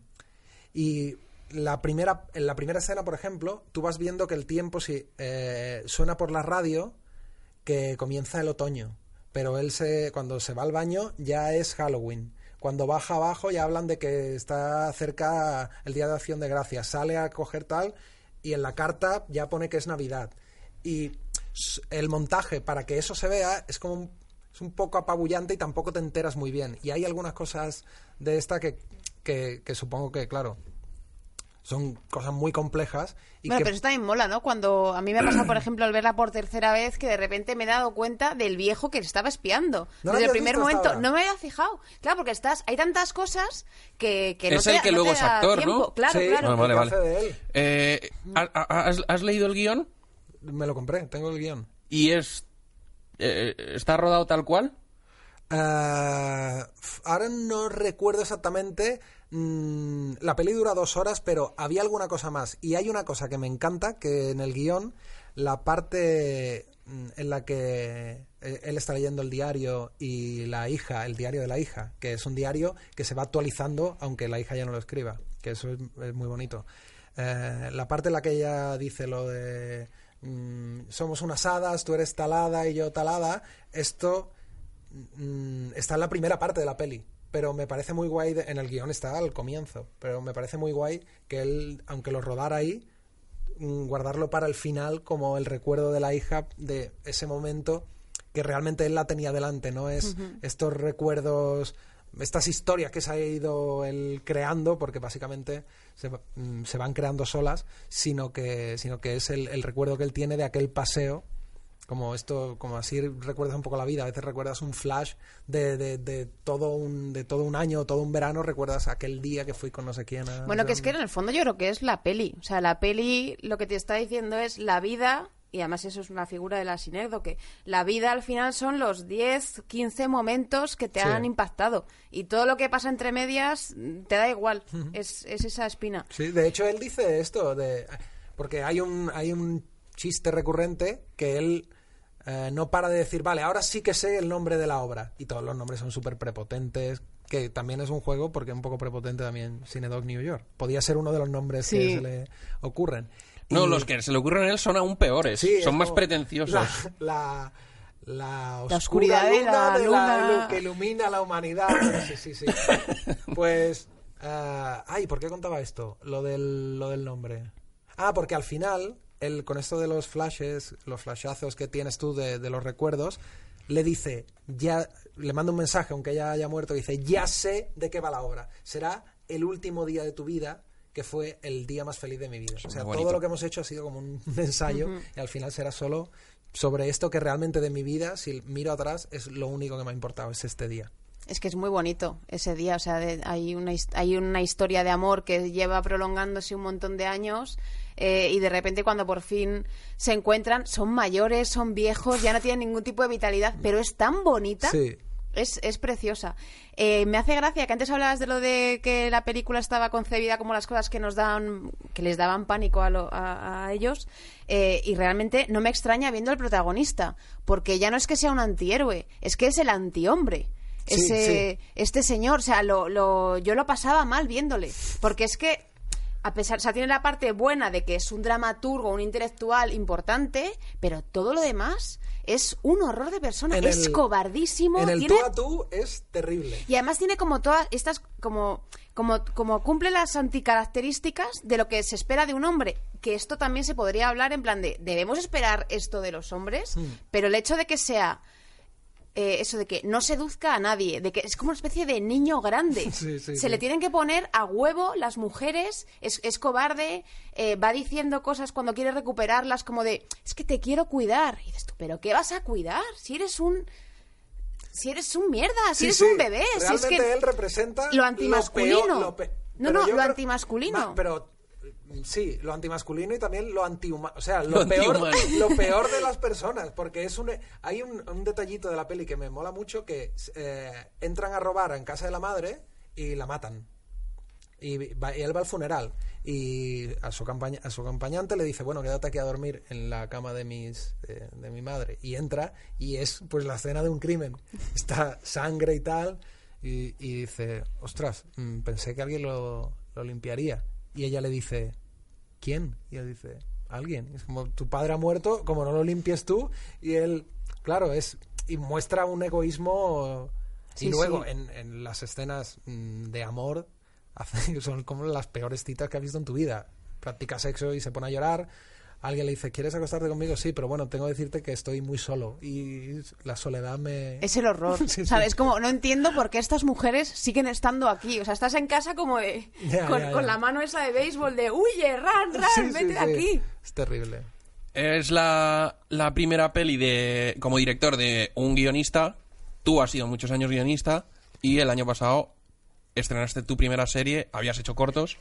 y la primera, en la primera escena, por ejemplo, tú vas viendo que el tiempo si, eh, suena por la radio que comienza el otoño, pero él se, cuando se va al baño ya es Halloween. Cuando baja abajo ya hablan de que está cerca el Día de Acción de Gracias. Sale a coger tal y en la carta ya pone que es Navidad. Y el montaje para que eso se vea es como un, es un poco apabullante y tampoco te enteras muy bien. Y hay algunas cosas de esta que, que, que supongo que, claro, son cosas muy complejas. Y Bueno, que- pero eso también mola, ¿no? Cuando a mí me ha pasado, por ejemplo, al verla por tercera vez, que de repente me he dado cuenta del viejo que estaba espiando. ¿No lo Desde el primer momento no me había fijado. Claro, porque estás, hay tantas cosas que, que no Es te, el que no luego es actor, tiempo. ¿no? Claro, Sí, claro. Ah, vale, ¿qué vale. hace de él? Eh, ¿ha- ha- has, has leído el guion? Me lo compré, tengo el guion. ¿Y es eh, está rodado tal cual? F- ahora no recuerdo exactamente. mm, la peli dura dos horas, pero había alguna cosa más. Y hay una cosa que me encanta, que en el guion, la parte mm, en la que eh, él está leyendo el diario y la hija, el diario de la hija, que es un diario que se va actualizando aunque la hija ya no lo escriba, que eso es, es muy bonito. Eh, la parte en la que ella dice lo de mm, somos unas hadas, tú eres talada y yo talada, esto mm, está en la primera parte de la peli. Pero me parece muy guay, de- en el guion está al comienzo, pero me parece muy guay que él, aunque lo rodara ahí, mm, guardarlo para el final como el recuerdo de la hija de ese momento que realmente él la tenía delante, no es estos recuerdos, estas historias que se ha ido él creando, porque básicamente se, mm, se van creando solas, sino que, sino que es el, el recuerdo que él tiene de aquel paseo como esto como así recuerdas un poco la vida a veces recuerdas un flash de, de, de todo un de todo un año todo un verano recuerdas aquel día que fui con no sé quién a- Bueno, que es que en el fondo yo creo que es la peli. O sea, la peli lo que te está diciendo es la vida, y además eso es una figura de la sinécdo, que la vida al final son los 10, 15 momentos que te Sí. han impactado. Y todo lo que pasa entre medias te da igual. es, es esa espina. Sí, de hecho él dice esto de porque hay un hay un chiste recurrente que él eh, no para de decir, vale, ahora sí que sé el nombre de la obra y todos los nombres son súper prepotentes, que también es un juego porque es un poco prepotente también Cinedog New York. Podía ser uno de los nombres que se le ocurren. No, Y- los que se le ocurren a él son aún peores. Sí, son más pretenciosos. La, la, la oscura oscuridad de la de luna. que ilumina la humanidad. Sí, sí, sí. Pues, ah, ay, ¿por qué contaba esto? Lo del, lo del nombre. Ah, porque al final, él, con esto de los flashes, los flashazos que tienes tú de, de los recuerdos, le dice, ya, le manda un mensaje, aunque ya haya muerto, dice, ya sé de qué va la obra. Será el último día de tu vida que fue el día más feliz de mi vida. O sea, todo lo que hemos hecho ha sido como un ensayo y al final será solo sobre esto que realmente de mi vida, si miro atrás, es lo único que me ha importado, es este día. Es que es muy bonito ese día, o sea, de- hay, una, hay una historia de amor que lleva prolongándose un montón de años eh, y de repente cuando por fin se encuentran son mayores, son viejos, ya no tienen ningún tipo de vitalidad, pero es tan bonita. Sí. Es, es preciosa. Eh, me hace gracia que antes hablabas de lo de que la película estaba concebida como las cosas que nos dan, que les daban pánico a, lo- a- a ellos, eh, y realmente no me extraña viendo al protagonista, porque ya no es que sea un antihéroe, es que es el antihombre. Sí, Ese, Este señor, o sea, lo, lo- yo lo pasaba mal viéndole, porque es que a pesar, o sea, tiene la parte buena de que es un dramaturgo, un intelectual importante, pero todo lo demás es un horror de persona, En es el- cobardísimo, En el tiene- tú a tú es terrible. y además tiene como todas estas, como, como, como cumple las anticaracterísticas de lo que se espera de un hombre. Que esto también se podría hablar en plan de, debemos esperar esto de los hombres, Hmm. pero el hecho de que sea eh, eso de que no seduzca a nadie, de que es como una especie de niño grande. Sí, sí, se sí. le tienen que poner a huevo las mujeres, es, es cobarde, eh, va diciendo cosas cuando quiere recuperarlas como de, es que te quiero cuidar. Y dices tú, pero ¿qué vas a cuidar? Si eres un... Si eres un mierda, si eres un bebé, si es Realmente que él representa lo antimasculino. peor- lo pe- No, no, lo creo- antimasculino. Ma- pero sí, lo antimasculino y también lo antihumano. O sea, Lo lo, peor, lo peor de las personas. Porque es un, hay un, un detallito de la peli que me mola mucho que eh, entran a robar en casa de la madre y la matan. Y, va- y él va al funeral y a su, campaña, a su acompañante le dice, bueno, quédate aquí a dormir en la cama de, mis, de, de mi madre. Y entra y es pues la escena de un crimen. Está sangre y tal. Y, y dice, ostras, mm, pensé que alguien lo, lo limpiaría. Y ella le dice, ¿quién? Y él dice, alguien. Es como, tu padre ha muerto, como no lo limpies tú. Y él, claro, es... Y muestra un egoísmo... Sí, y luego, sí. en, en las escenas mm, de amor, son como las peores citas que has visto en tu vida. Practica sexo y se pone a llorar. Alguien le dice, ¿quieres acostarte conmigo? Sí, pero bueno, tengo que decirte que estoy muy solo y la soledad me... Es el horror. Sí, sea, sí. como, no entiendo por qué estas mujeres siguen estando aquí. O sea, estás en casa como de, con, la mano esa de béisbol de, huye, ran, ran, Sí, sí, vete de sí. aquí. Es terrible. Es la, la primera peli de como director de un guionista. Tú has sido muchos años guionista y el año pasado estrenaste tu primera serie. Habías hecho cortos,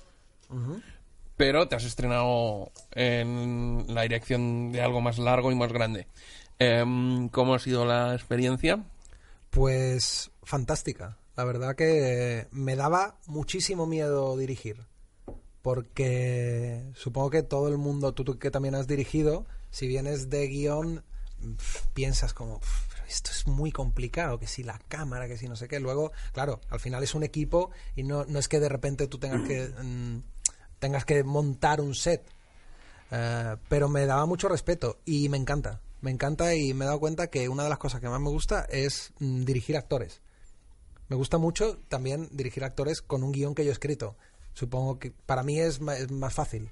pero te has estrenado en la dirección de algo más largo y más grande. Em, ¿Cómo ha sido la experiencia? Pues fantástica. La verdad que me daba muchísimo miedo dirigir. Porque supongo que todo el mundo, tú, tú que también has dirigido, si vienes de guion, piensas como, "Pf, pero esto es muy complicado, que si la cámara, que si no sé qué. Luego, claro, al final es un equipo y no, no es que de repente tú tengas que, mm, tengas que montar un set. Eh, pero me daba mucho respeto y me encanta. Me encanta y me he dado cuenta que una de las cosas que más me gusta es mm, dirigir actores. Me gusta mucho también dirigir actores con un guion que yo he escrito. Supongo que para mí es más fácil.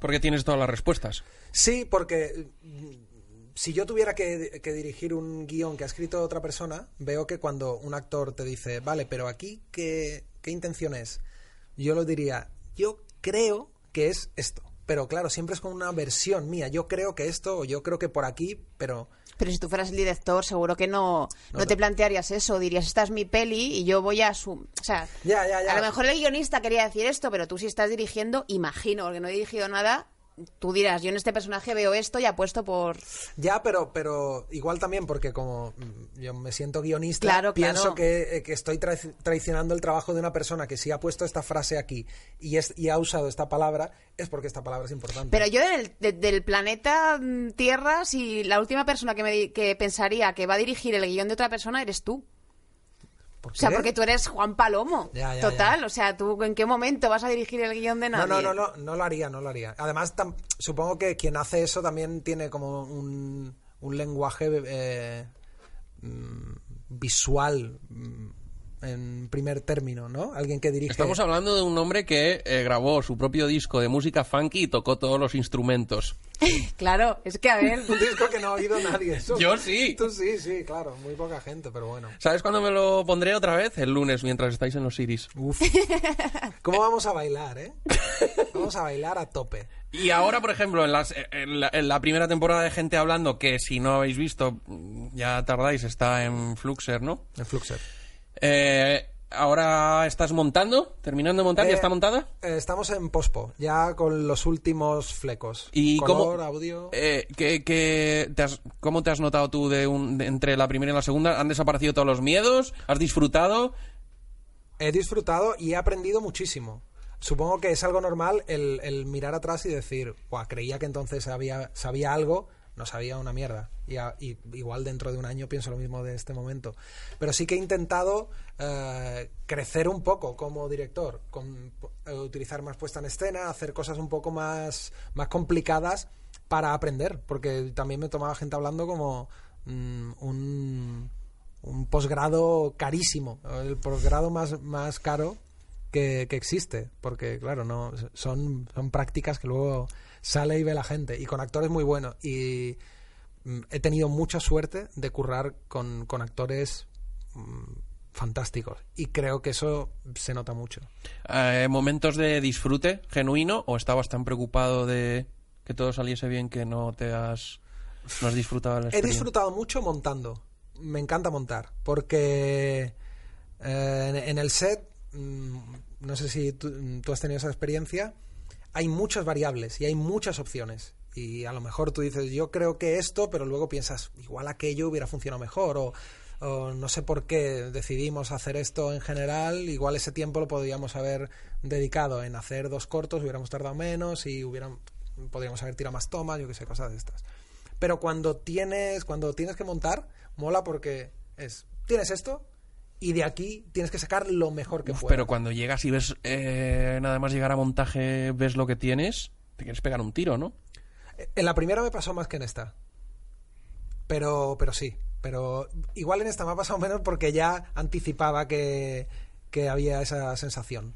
Porque tienes todas las respuestas. Sí, porque mm, si yo tuviera que, que dirigir un guion que ha escrito otra persona, veo que cuando un actor te dice, vale, pero aquí, ¿qué, qué intención es? Yo lo diría, yo creo que es esto. Pero claro, siempre es con una versión mía. Yo creo que esto, o yo creo que por aquí, pero Pero si tú fueras el director, seguro que no, no, No, te plantearías eso. Dirías, esta es mi peli y yo voy a su... O sea, Ya, ya, ya. a lo mejor el guionista quería decir esto, pero tú si estás dirigiendo, imagino, porque no he dirigido nada, tú dirás, yo en este personaje veo esto y apuesto por... Ya, pero, pero igual también porque como mm, yo me siento guionista, Claro, pienso claro. que, eh, que estoy traici- traicionando el trabajo de una persona que si ha puesto esta frase aquí y, es, y ha usado esta palabra, es porque esta palabra es importante. Pero yo del, de- del planeta mm, Tierra, si la última persona que, me, que pensaría que va a dirigir el guion de otra persona eres tú. ¿Por O sea, porque tú eres Juan Palomo. Ya, ya, Total, ya. o sea, tú en qué momento vas a dirigir el guion de No, nadie. no, no, no, no lo haría, no lo haría. Además, tam- supongo que quien hace eso también tiene como un, un lenguaje eh, mm, visual mm, en primer término, ¿no? Alguien que dirige... Estamos hablando de un hombre que eh, grabó su propio disco de música funky y tocó todos los instrumentos. Claro, es que a ver... Un disco que no ha oído nadie. Eso- Yo sí. Tú sí, sí, claro. Muy poca gente, pero bueno. ¿Sabes cuándo me lo pondré otra vez? El lunes, mientras estáis en los Iris. Uf. ¿Cómo vamos a bailar, eh? Vamos a bailar a tope. Y ahora, por ejemplo, en, las- en la, en la primera temporada de Gente Hablando, que si no habéis visto, ya tardáis, está en Fluxer, ¿no? En Fluxer. Eh, ahora estás montando, terminando de montar, Eh, ¿ya está montada? eh, estamos en pospo, ya con los últimos flecos. ¿Y Color, cómo, audio... eh, ¿qué- qué te has- ¿Cómo te has notado tú de un- de- entre la primera y la segunda? ¿Han desaparecido todos los miedos? ¿Has disfrutado? He disfrutado y he aprendido muchísimo. Supongo que es algo normal el, el mirar atrás y decir, Buah, creía que entonces sabía, sabía algo, no sabía una mierda. Y, y igual dentro de un año pienso lo mismo de este momento. Pero sí que he intentado eh, crecer un poco como director, con, eh, utilizar más puesta en escena, hacer cosas un poco más, más complicadas para aprender, porque también me tomaba gente hablando como mm, un, un posgrado carísimo, el posgrado más, más caro que, que existe, porque claro, no son, son prácticas que luego sale y ve la gente, y con actores muy buenos. Y mm, he tenido mucha suerte de currar con, con actores mm, fantásticos, y creo que eso se nota mucho. Eh, ¿Momentos de disfrute genuino o estabas tan preocupado de que todo saliese bien que no te has, no has disfrutado la He disfrutado mucho montando. Me encanta montar. Porque eh, en, en el set, mm, no sé si tú, tú has tenido esa experiencia, hay muchas variables y hay muchas opciones. Y a lo mejor tú dices, yo creo que esto, pero luego piensas, igual aquello hubiera funcionado mejor. O, no sé por qué decidimos hacer esto en general. Igual ese tiempo lo podríamos haber dedicado en hacer dos cortos, hubiéramos tardado menos y hubieran, podríamos haber tirado más tomas, yo qué sé, cosas de estas. Pero cuando tienes, cuando tienes que montar, mola porque es, tienes esto y de aquí tienes que sacar lo mejor que Uf, puedas. pero cuando llegas y ves eh, nada más llegar a montaje, ves lo que tienes, te quieres pegar un tiro, ¿no? En la primera me pasó más que en esta. Pero, pero sí. Pero igual en esta me ha pasado menos porque ya anticipaba que, que había esa sensación.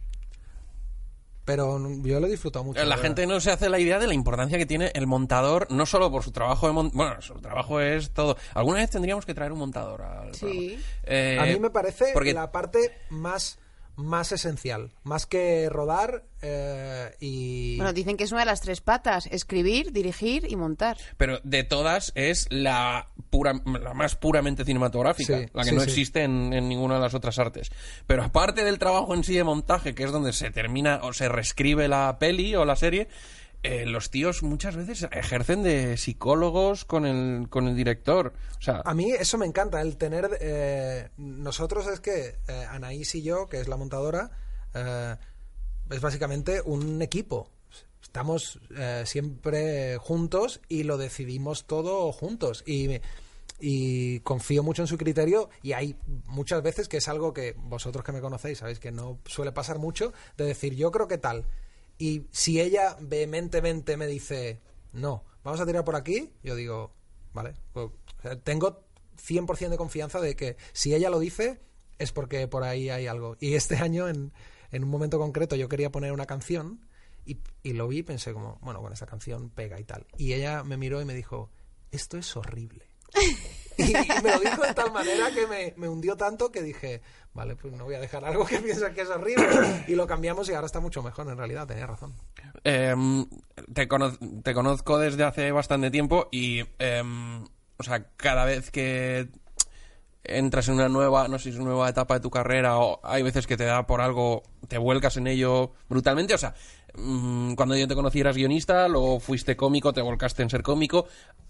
Pero yo lo he disfrutado mucho. La verdad. gente no se hace la idea de la importancia que tiene el montador, no solo por su trabajo de mon- bueno, su trabajo es todo. Alguna vez tendríamos que traer un montador al Sí. Eh, A mí me parece porque la parte más, más esencial. Más que rodar eh, y... Bueno, dicen que es una de las tres patas: escribir, dirigir y montar. pero de todas es la pura la más puramente cinematográfica, Sí, la que sí, no sí. existe en, en ninguna de las otras artes. Pero aparte del trabajo en sí de montaje, que es donde se termina o se reescribe la peli o la serie, eh, los tíos muchas veces ejercen de psicólogos con el, con el director. O sea, A mí eso me encanta, el tener... eh, nosotros es que eh, Anaís y yo, que es la montadora, eh, es básicamente un equipo. Estamos eh, siempre juntos y lo decidimos todo juntos. Y, y confío mucho en su criterio y hay muchas veces que es algo que vosotros que me conocéis sabéis que no suele pasar mucho de decir yo creo que tal y si ella vehementemente me dice no vamos a tirar por aquí yo digo vale pues, tengo 100% de confianza de que si ella lo dice es porque por ahí hay algo y este año en, en un momento concreto yo quería poner una canción y, y lo vi y pensé como bueno bueno esa canción pega y tal y ella me miró y me dijo esto es horrible y, me lo dijo de tal manera que me, me hundió tanto que dije, vale, pues no voy a dejar algo que piensa que es horrible. Y lo cambiamos y ahora está mucho mejor, en realidad, tenía razón. Em, te, cono- te conozco desde hace bastante tiempo y, em, o sea, cada vez que entras en una nueva, no sé si es una nueva etapa de tu carrera o hay veces que te da por algo, te vuelcas en ello brutalmente, o sea, mm, cuando yo te conocí eras guionista, luego fuiste cómico, te volcaste en ser cómico,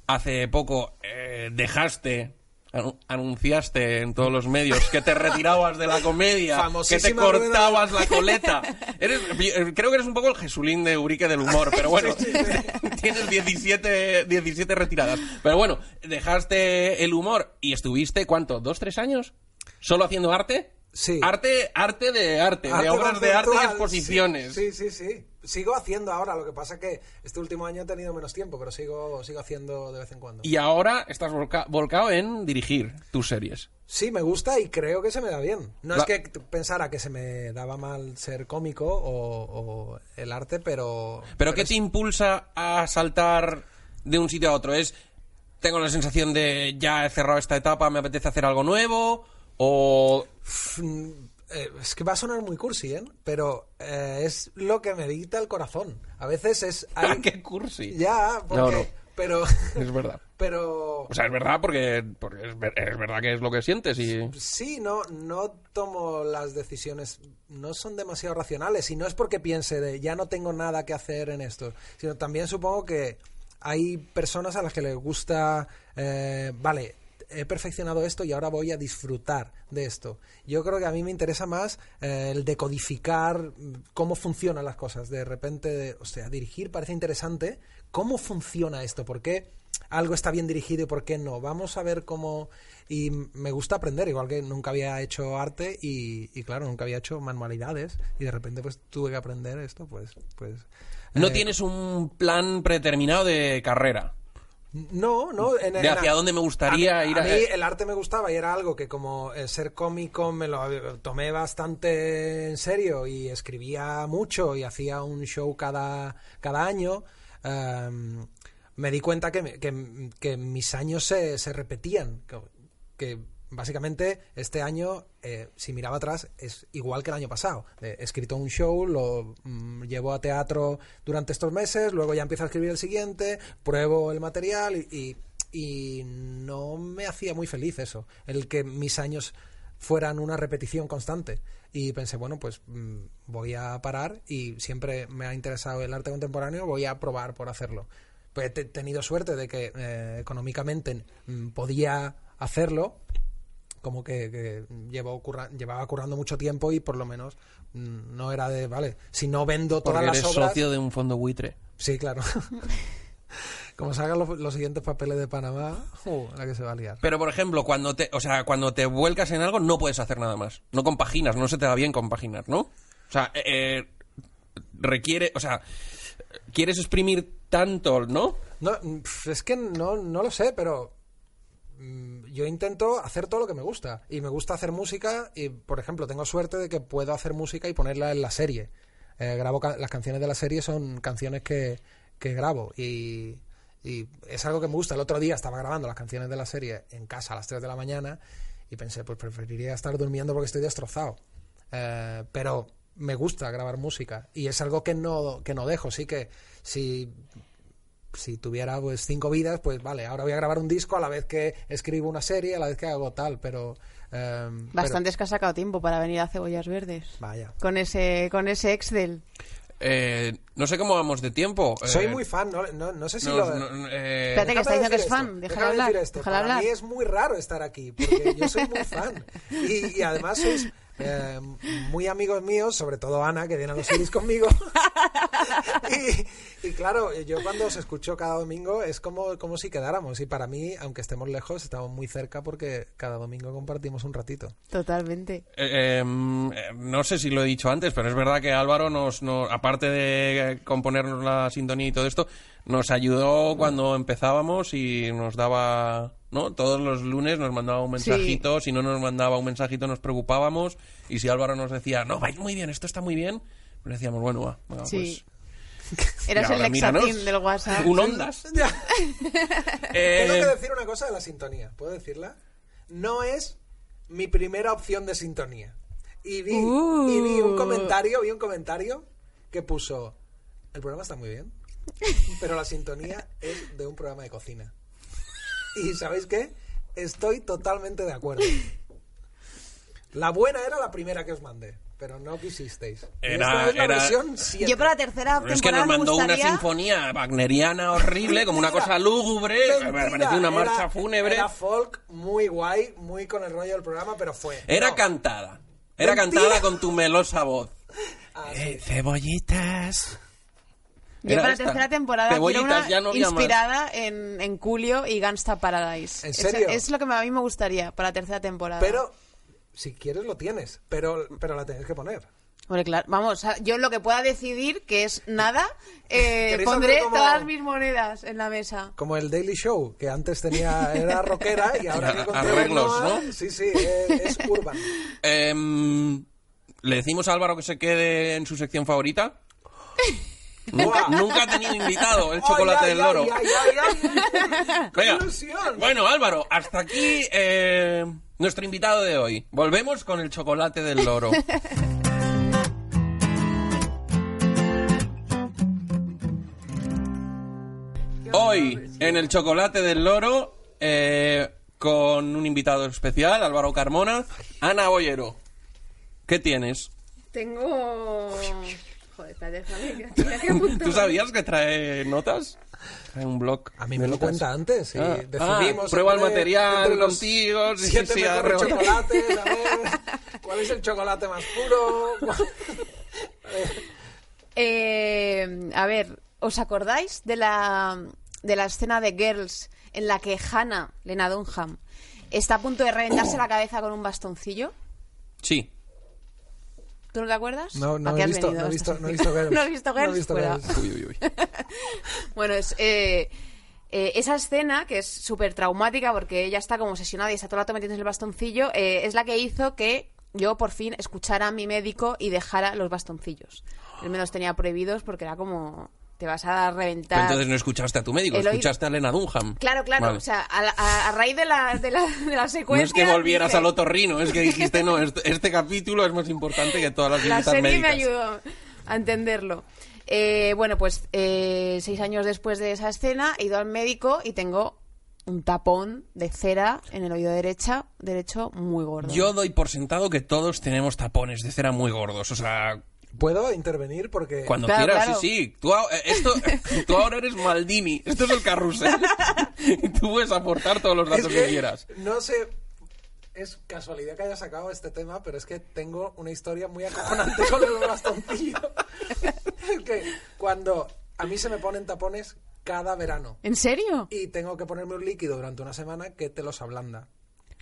hace poco eh, dejaste... anu- Anunciaste en todos los medios que te retirabas de la comedia, que te rueda de- cortabas la coleta. Eres, eh, creo que eres un poco el Jesulín de Urique del humor, pero bueno, tienes 17, 17 retiradas. Pero bueno, dejaste el humor y estuviste, ¿cuánto? ¿Dos, tres años? ¿Solo haciendo arte? Sí. Arte, arte de arte, de Arte obras de arte y exposiciones. Sí, sí, sí. Sigo haciendo ahora, lo que pasa que este último año he tenido menos tiempo, pero sigo, sigo haciendo de vez en cuando. Y ahora estás volca- volcado en dirigir tus series. Sí, me gusta y creo que se me da bien. No es que pensara que se me daba mal ser cómico o, o el arte, pero... ¿Pero qué te impulsa a saltar de un sitio a otro? ¿Es, tengo la sensación de ya he cerrado esta etapa, me apetece hacer algo nuevo? ¿O eh, es que va a sonar muy cursi, ¿eh? Pero eh, es lo que me dicta el corazón. A veces es... hay- qué cursi? Ya, porque... No, no. Pero... Es verdad. Pero... O sea, es verdad porque, porque es, ver- es verdad que es lo que sientes y... Sí, no, no tomo las decisiones, no son demasiado racionales y no es porque piense de ya no tengo nada que hacer en esto, sino también supongo que hay personas a las que les gusta, eh, vale, he perfeccionado esto y ahora voy a disfrutar de esto. Yo creo que a mí me interesa más eh, el decodificar mm, cómo funcionan las cosas. De repente, o sea, dirigir parece interesante. ¿Cómo funciona esto? ¿Por qué algo está bien dirigido y por qué no? Vamos a ver cómo... Y me gusta aprender, igual que nunca había hecho arte y, y claro, nunca había hecho manualidades y de repente pues tuve que aprender esto, pues... pues No eh, tienes un plan predeterminado de carrera. No, no. En, De hacia dónde me gustaría a mí, ir a- a mí el arte me gustaba y era algo que como eh, ser cómico me lo tomé bastante en serio y escribía mucho y hacía un show cada, cada año. em, me di cuenta que, que- que mis años se, se repetían. Que, que básicamente este año, eh, si miraba atrás, es igual que el año pasado. He escrito un show, lo mm, llevo a teatro durante estos meses, luego ya empiezo a escribir el siguiente, pruebo el material y, y, no me hacía muy feliz eso, el que mis años fueran una repetición constante. Y pensé, bueno, pues mm, voy a parar y siempre me ha interesado el arte contemporáneo, voy a probar por hacerlo. Pues he te- tenido suerte de que eh, económicamente mm, podía hacerlo, como que, que llevo curra- llevaba currando mucho tiempo y por lo menos mm, no era de, vale, si no vendo todas Porque las eres obras... socio de un fondo buitre. Sí, claro. Como salgan los, los siguientes papeles de Panamá, uh, la que se va a liar. Pero, por ejemplo, cuando te, o sea, cuando te vuelcas en algo, no puedes hacer nada más. No compaginas, no se te da bien compaginar, ¿no? O sea, eh, eh, requiere, o sea, quieres exprimir tanto, ¿no? No, es que no, no lo sé, pero yo intento hacer todo lo que me gusta. Y me gusta hacer música y, por ejemplo, tengo suerte de que puedo hacer música y ponerla en la serie. eh, grabo las canciones de la serie son canciones que, que grabo y, y es algo que me gusta. El otro día estaba grabando las canciones de la serie en casa a las 3 de la mañana y pensé, pues preferiría estar durmiendo porque estoy destrozado. Eh, pero me gusta grabar música y es algo que no, que no dejo. Sí que si si tuviera pues cinco vidas, pues vale, ahora voy a grabar un disco a la vez que escribo una serie, a la vez que hago tal, pero... em, Bastante es que has sacado tiempo para venir a Cebollas Verdes. vaya. Con ese, con ese Excel. Eh, no sé cómo vamos de tiempo. Soy Eh, muy fan, no, no, no sé si no- lo... no- eh, Espérate, que está diciendo que es fan. déjame hablar. decir esto. Déjala Para hablar. mí es muy raro estar aquí, porque yo soy muy fan. Y, y además sois eh, muy amigos míos, sobre todo Ana, que viene a los series conmigo. y, y claro, yo cuando os escucho cada domingo es como, como si quedáramos. Y para mí, aunque estemos lejos, estamos muy cerca porque cada domingo compartimos un ratito. Totalmente. Eh, em, eh, no sé si lo he dicho antes, pero es verdad que Álvaro nos, nos- aparte de componernos la sintonía y todo esto, nos ayudó cuando empezábamos y nos daba, ¿no? Todos los lunes nos mandaba un mensajito, si no nos mandaba un mensajito nos preocupábamos y si Álvaro nos decía, no, vais muy bien, esto está muy bien, pues decíamos, bueno, va, va, Sí. pues... Eras el. Lexatín del WhatsApp. Un ondas. Eh, Tengo que decir una cosa de la sintonía. ¿Puedo decirla? No es mi primera opción de sintonía. Y vi, Uh. y vi un comentario, vi un comentario que puso el programa está muy bien, pero la sintonía es de un programa de cocina. Y ¿sabéis qué? Estoy totalmente de acuerdo. La buena era la primera que os mandé, pero no quisisteis. Era- es la era- versión 7. Yo para la tercera Pero es que nos mandó me una gustaría... sinfonía wagneriana horrible, como una cosa lúgubre, parecía una marcha era- fúnebre. Era folk muy guay, muy con el rollo del programa, pero fue. Era No. cantada. Era Mentira. cantada con tu melosa voz. Ah, Eh, cebollitas. Yo para la esta. tercera temporada quiero una ya no más. inspirada en, en Julio y Gangsta Paradise. ¿En serio? Es, lo que a mí me gustaría para la tercera temporada. Pero, si quieres, lo tienes. Pero, pero la tienes que poner. Hombre, claro, vamos, yo lo que pueda decidir, que es nada, eh, ¿Queréis pondré como- todas mis monedas en la mesa. Como el Daily Show, que antes tenía era rockera y ahora arreglos, Noah, ¿no? Sí, sí, es, es urban. Em, ¿Le decimos a Álvaro que se quede en su sección favorita? Nunca ha tenido invitado el chocolate ay, del loro. ay, ay, ay. ¡Qué Venga. Bueno, Álvaro, hasta aquí eh, nuestro invitado de hoy. Volvemos con el chocolate del loro. Hoy, en el chocolate del loro, eh, con un invitado especial, Álvaro Carmona, Ana Boyero. ¿Qué tienes? Tengo... Joder, espérate. ¿Tú sabías que trae notas? Trae un blog. A mí me lo cuenta antes y Ah, decidimos... ah, prueba el material entre los contigo, sí, Siete sí, mejores chocolates, a ver, ¿cuál es el chocolate más puro? Eh, a ver, ¿os acordáis de la, de la escena de Girls en la que Hannah, Lena Dunham, está a punto de reventarse la cabeza con un bastoncillo? Sí. ¿Tú no te acuerdas? No, no ¿A qué he visto, no he visto, no he visto Girls. ¿No has visto No he Girls? visto. Girls. Uy, uy, uy. Bueno, es eh, eh, esa escena que es súper traumática porque ella está como obsesionada y está todo el rato metiéndose el bastoncillo, eh, es la que hizo que yo por fin escuchara a mi médico y dejara los bastoncillos. Él me los tenía prohibidos porque era como te vas a Pero reventar. entonces no escuchaste a tu médico, El oído- escuchaste a Lena Dunham. Claro, claro. Vale. O sea, a, la- a- a raíz de la, de la, de la No secuencia. es que volvieras dije, al otorrino, es que dijiste, no, este, este capítulo es más importante que todas las La visitas serie me médicas. ayudó a entenderlo. Eh, bueno, pues eh, seis años después de esa escena he ido al médico y tengo un tapón de cera en el oído derecha, derecho muy gordo. Yo doy por sentado que todos tenemos tapones de cera muy gordos, o sea, ¿Puedo intervenir? Porque cuando Claro, quieras, claro. sí, sí. Tú, eh, esto, tú ahora eres Maldini, esto es el carrusel. y tú puedes aportar todos los datos Es que, quieras. No sé, es casualidad que haya sacado este tema, pero es que tengo una historia muy acojonante con el bastoncillo. es que cuando a mí se me ponen tapones cada verano ¿En serio? y tengo que ponerme un líquido durante una semana que te los ablanda.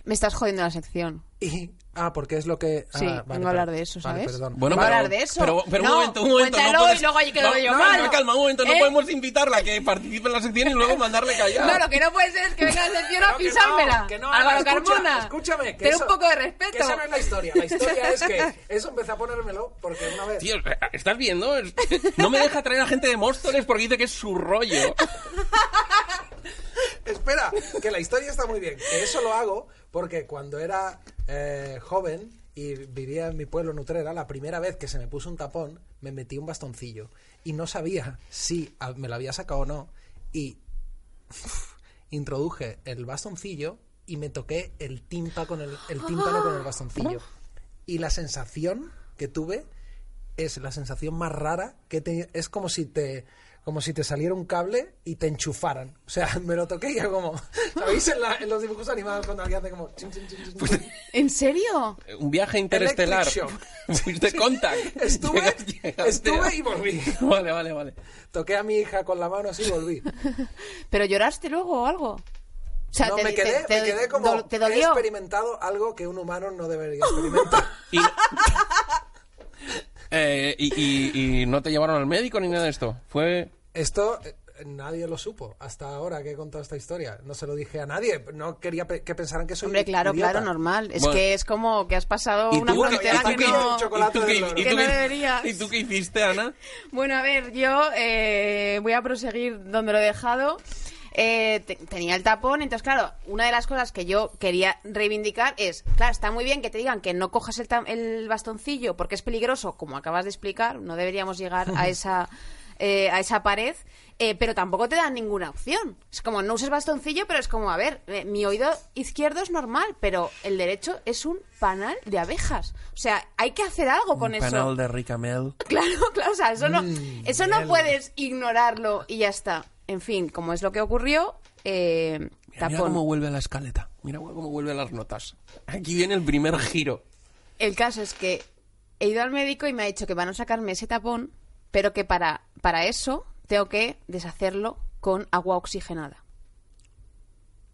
Me estás jodiendo la sección. Y, ah, porque es lo que... Sí, ah, vengo a hablar de eso, vale, ¿sabes? perdón. Bueno, Vengo a pero- hablar de eso. Pero, pero un No, momento, un momento. cuéntalo no puedes... y luego ahí quedo no, yo no, mal. no, calma, un momento. No ¿Eh? podemos invitarla a que participe en la sección y luego mandarle callar. No, lo que no puede ser es que venga la sección a que pisármela. que no, Álvaro escucha, Carmona. Escúchame, que Ten eso- un poco de Que respeto. esa no es la historia. La historia es que eso empecé a ponérmelo porque una vez... Tío, ¿estás viendo? No me deja traer a gente de Móstoles porque dice que es su rollo. Espera, que la historia está muy bien. Que eso lo hago porque cuando era eh, joven y vivía en mi pueblo Nutrera, la primera vez que se me puso un tapón, me metí un bastoncillo. Y no sabía si me lo había sacado o no. Y introduje el bastoncillo y me toqué el, tímpa con el, el tímpano con el bastoncillo. Y la sensación que tuve es la sensación más rara que te, es como si te como si te saliera un cable y te enchufaran. O sea, me lo toqué y era como ¿sabéis en, la- en los dibujos animados cuando alguien hace como chin, chin, chin, chin, Pues? ¿En serio? Un viaje interestelar. Fuiste contact. Estuve, llegaste estuve a- y volví. Vale, vale, vale. Toqué a mi hija con la mano así y volví. ¿Pero lloraste luego o algo? O sea, no, te, me quedé, te- me te- quedé como do- ¿Te he experimentado algo que un humano no debería experimentar. Y, Eh, y, y- y no te llevaron al médico ni nada de esto. Fue... Esto eh, nadie lo supo hasta ahora que he contado esta historia. No se lo dije a nadie. No quería pe- que pensaran que soy Hombre, claro, idiota. claro, normal. Es Bueno. que es como que has pasado ¿Y una frontera que no... chocolate y tú deberías. ¿Y tú qué hiciste, Ana? Bueno, a ver, yo eh, voy a proseguir donde lo he dejado. Eh, te- tenía el tapón, entonces claro, una de las cosas que yo quería reivindicar es, claro, está muy bien que te digan que no cojas el, el bastoncillo porque es peligroso, como acabas de explicar, no deberíamos llegar a esa eh, a esa pared, eh, pero tampoco te dan ninguna opción. Es como no uses bastoncillo, pero es como, a ver, eh, mi oído izquierdo es normal, pero el derecho es un panal de abejas. O sea, hay que hacer algo con Un eso. panal de ricamel. Claro, claro, o sea, eso no, Mm, eso no puedes ignorarlo y ya está. En fin, como es lo que ocurrió, eh, Mira, mira tapón. cómo vuelve a la escaleta. Mira cómo vuelve a las notas. Aquí viene el primer giro. El caso es que he ido al médico y me ha dicho que van a sacarme ese tapón, pero que para, para eso tengo que deshacerlo con agua oxigenada.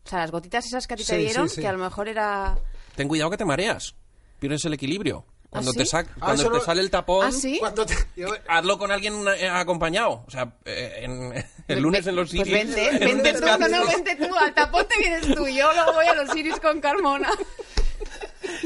O sea, las gotitas esas que a ti te sí, dieron, sí. que a lo mejor era... Ten cuidado que te mareas. Pierdes el equilibrio. Cuando ¿Ah, te, sí? sac- Ah, cuando eso te no- sale el tapón, ¿Ah, sí? Te- yo- hazlo con alguien eh, acompañado. O sea, eh, en- el lunes en los Pues sitios. vente, en vente tú, no, no, vente tú, al tapón te vienes tú, yo luego voy a los iris con Carmona.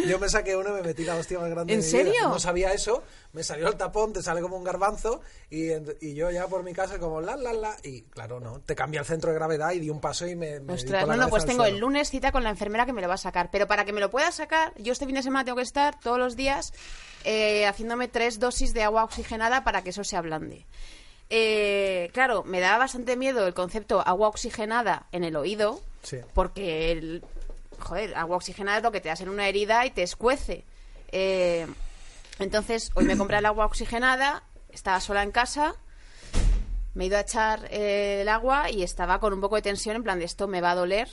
Yo me saqué uno y me metí la hostia más grande. ¿En de mi vida. serio? No sabía eso, me salió el tapón, te sale como un garbanzo y, y yo ya por mi casa como la la la y claro, no, te cambia el centro de gravedad y di un paso y me... me Ostras, no, no, pues tengo suelo. el lunes cita con la enfermera que me lo va a sacar. Pero para que me lo pueda sacar, yo este fin de semana tengo que estar todos los días eh, haciéndome tres dosis de agua oxigenada para que eso se ablande. Eh, claro, me da bastante miedo el concepto agua oxigenada en el oído, Sí. porque, el, joder, agua oxigenada es lo que te das en una herida y te escuece. Eh, entonces, hoy me compré el agua oxigenada, estaba sola en casa, me he ido a echar eh, el agua y estaba con un poco de tensión, en plan de esto me va a doler.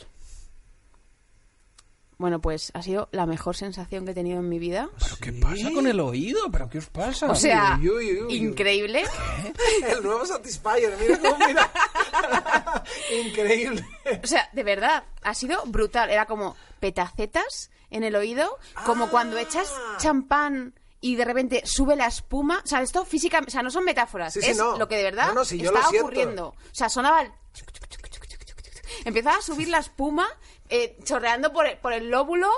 Bueno, pues ha sido la mejor sensación que he tenido en mi vida. ¿Pero qué pasa con el oído? ¿Pero qué os pasa? O sea, Uy, uy, uy, uy. increíble. El nuevo Satisfyer, mira cómo mira. Increíble. O sea, de verdad, ha sido brutal. Era como petacetas en el oído, como cuando echas champán y de repente sube la espuma. O sea, esto física, o sea, no son metáforas, Sí, sí, es no. lo que de verdad No, siento. ocurriendo. O sea, sonaba el... Empezaba a subir la espuma, eh, chorreando por el, lóbulo.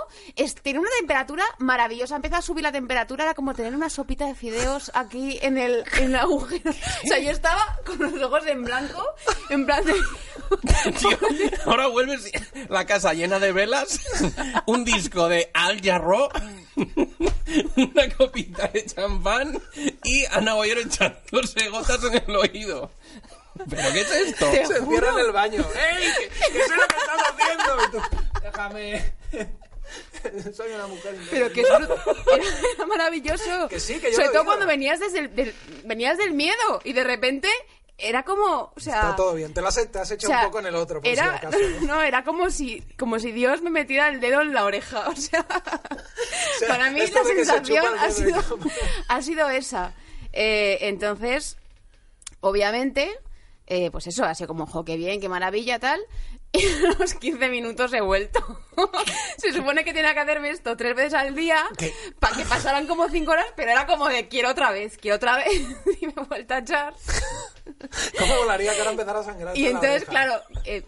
Tiene una temperatura maravillosa. Empezaba a subir la temperatura, era como tener una sopita de fideos aquí en el, en agujero. O sea, yo estaba con los ojos en blanco, en plan de... Ahora vuelves la casa llena de velas, un disco de Al Jarro, una copita de champán y Ana Boyero echándose gotas en el oído. ¿Pero qué es esto? Te Se juro. encierra en el baño. ¡Ey! ¿Qué, qué sé lo que estás haciendo? Y tú, déjame. Soy una mujer. Pero que es bru- era, maravilloso. Que sí, que yo Sobre lo todo digo. cuando venías desde el, del, venías del miedo y de repente era como, o sea, Está todo bien. Te lo has, te has hecho o sea, un poco en el otro, por era, si acaso. ¿no? no, era como si, como si Dios me metiera el dedo en la oreja. O sea, sea, para mí la se sensación ha sido, ha sido esa. Eh, entonces, obviamente, eh, pues eso, sido como, jo, qué bien, qué maravilla, tal. y a los 15 minutos he vuelto. Se supone que tenía que hacerme esto tres veces al día para que pasaran como cinco horas, pero era como de quiero otra vez, quiero otra vez. y me he vuelto a echar. ¿Cómo volaría que ahora empezara a sangrar? Y entonces, claro, eh,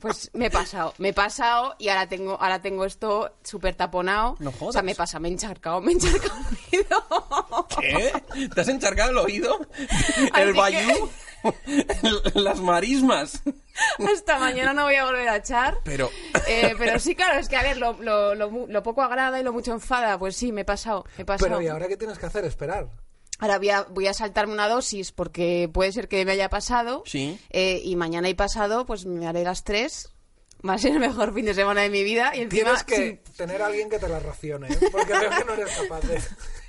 pues me he pasado, me he pasado y ahora tengo, ahora tengo esto súper taponado. No jodas. O sea, me pasa, me he encharcado, me he encharcado el oído. ¿Qué? ¿Te has encharcado el oído? Así ¿El que- bayú? Las marismas. Hasta mañana no voy a volver a echar. Pero... Eh, pero sí, claro, es que a ver, lo, lo, lo lo poco agrada y lo mucho enfada, pues sí, me he pasado, me he pasado. Pero ¿y ahora qué tienes que hacer? Esperar. Ahora voy a, voy a saltarme una dosis porque puede ser que me haya pasado. Sí. Eh, y mañana y pasado, pues me haré las tres. Va a ser el mejor fin de semana de mi vida. Y encima, Tienes que tener a alguien que te la racione, ¿eh? porque veo que no eres capaz de...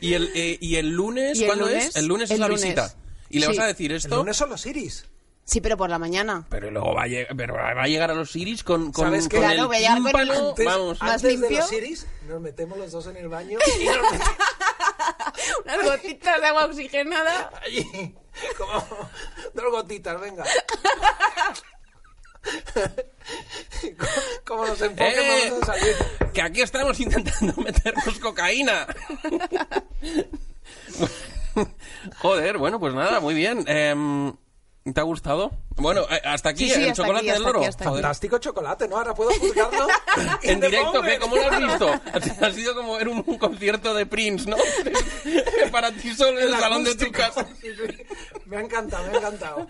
¿Y el, eh, ¿y el lunes? ¿Y el ¿Cuándo lunes? es? El lunes es El la lunes. visita. ¿Y le vas Sí. a decir El esto? lunes son los iris. Sí, pero por la mañana. Pero luego va a, lleg- pero va a llegar a los iris con, con, ¿Sabes qué? con Claro, el voy a el- tímpano, Antes, vamos. ¿Más antes de limpio? los iris, nos metemos los dos en el baño y nos metemos Unas gotitas de agua oxigenada. allí. Como dos gotitas, venga. Como nos enfoquen, ¡Eh! vamos a salir. Que aquí estamos intentando meternos cocaína. Joder, bueno, pues nada, muy bien. Em, ¿Te ha gustado? Bueno, eh, hasta aquí Sí, sí, el hasta chocolate aquí, del loro. aquí, hasta aquí. Joder. Fantástico chocolate, ¿no? Ahora puedo juzgarlo. En directo, ¿qué? ¿Cómo lo has visto? Ha sido como ver un, un concierto de Prince, ¿no? Para ti solo en el El salón de tu casa. Sí, sí. Me ha encantado, me ha encantado.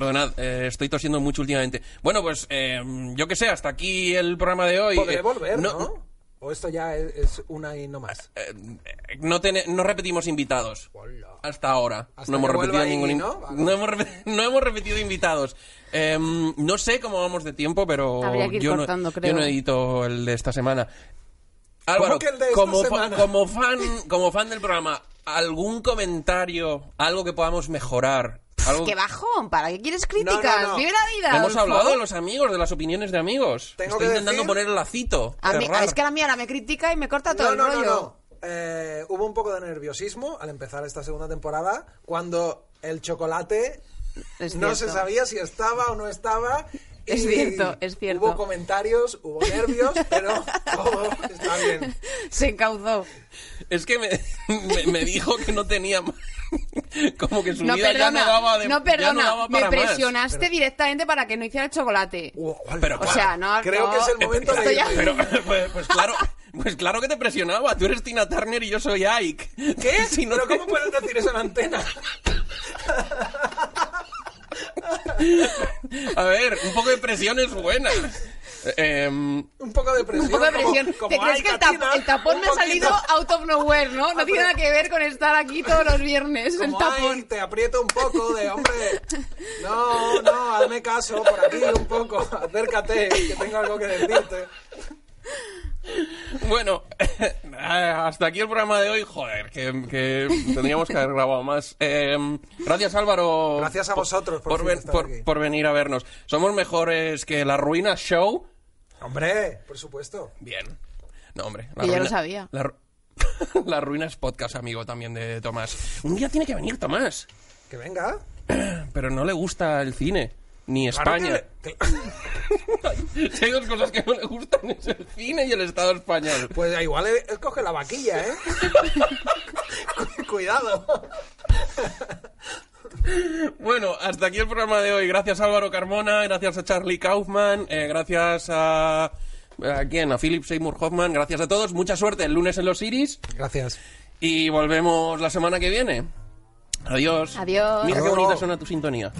Perdonad, eh, estoy tosiendo mucho últimamente. Bueno, pues eh, yo qué sé, hasta aquí el programa de hoy. Podré Eh, volver, ¿no? O esto ya es, es una y no más. eh, no, tene- no repetimos invitados. Hola. Hasta ahora. Hasta no hemos que repetido ningún in- ¿no? Vale. no hemos, repe- no hemos repetido invitados. Em, no sé cómo vamos de tiempo, pero que ir yo, cortando, no, creo. yo no edito el de esta semana. Álvaro, que el de esta como, fa- semana? como fan, como fan del programa, ¿algún comentario, algo que podamos mejorar? ¿Algo ¡Qué bajón! ¿Para qué quieres críticas? no, no. ¡Vive la vida! Hemos hablado de los amigos, de las opiniones de amigos. Tengo Estoy que intentando decir- poner el lacito. A mí- es que a mí ahora me critica y me corta todo No, el no, no, rollo. no. Eh, hubo un poco de nerviosismo al empezar esta segunda temporada cuando el chocolate Es no se sabía si estaba o no estaba. Es y cierto, es cierto. Hubo comentarios, hubo nervios, pero todo está bien. Se encauzó. Es que me, me, me dijo que no tenía más. Como que su No, vida ya perdona. no daba de, no, ya perdona. no daba me más. presionaste directamente para que no hiciera el chocolate. Pero, O sea, no... Creo no- que es el momento de ya- Pero, pues, pues claro, pues claro que te presionaba. Tú eres Tina Turner y yo soy Ike. ¿Qué? Si no ¿Pero te- cómo puedes decir eso en antena? A ver, un poco de presión es buena. Em, Un poco de presión. Un poco de como- presión. como, ¿Te crees "Ay, que el, Katina, tap- el tapón me ha salido poquito". out of nowhere, no? No tiene nada que ver con estar aquí todos los viernes. El Como, "Ay, tapón. te aprieto un poco de, hombre, no, no, hazme caso, por aquí un poco, acércate, que tengo algo que decirte. Bueno, hasta aquí el programa de hoy. Joder, que, que tendríamos que haber grabado más. Em, gracias Álvaro. Gracias a vosotros por por, fin ven- estar por- aquí. por venir a vernos. Somos mejores que La Ruina Show. Hombre, por supuesto. Bien. No, hombre. Que ya lo sabía. La, La Ruina es podcast, amigo, también de Tomás. Un día tiene que venir Tomás. Que venga. Pero no le gusta el cine. Ni España. que- Si hay dos cosas que no le gustan, es el cine y el Estado español. Pues igual él él coge la vaquilla, ¿eh? Cuidado. Bueno, hasta aquí el programa de hoy. Gracias Álvaro Carmona, gracias a Charlie Kaufman, eh, gracias a... ¿A quién? A Philip Seymour Hoffman. Gracias a todos. Mucha suerte el lunes en los Iris. Gracias. Y volvemos la semana que viene. Adiós. Adiós. Mira qué bonita suena tu sintonía.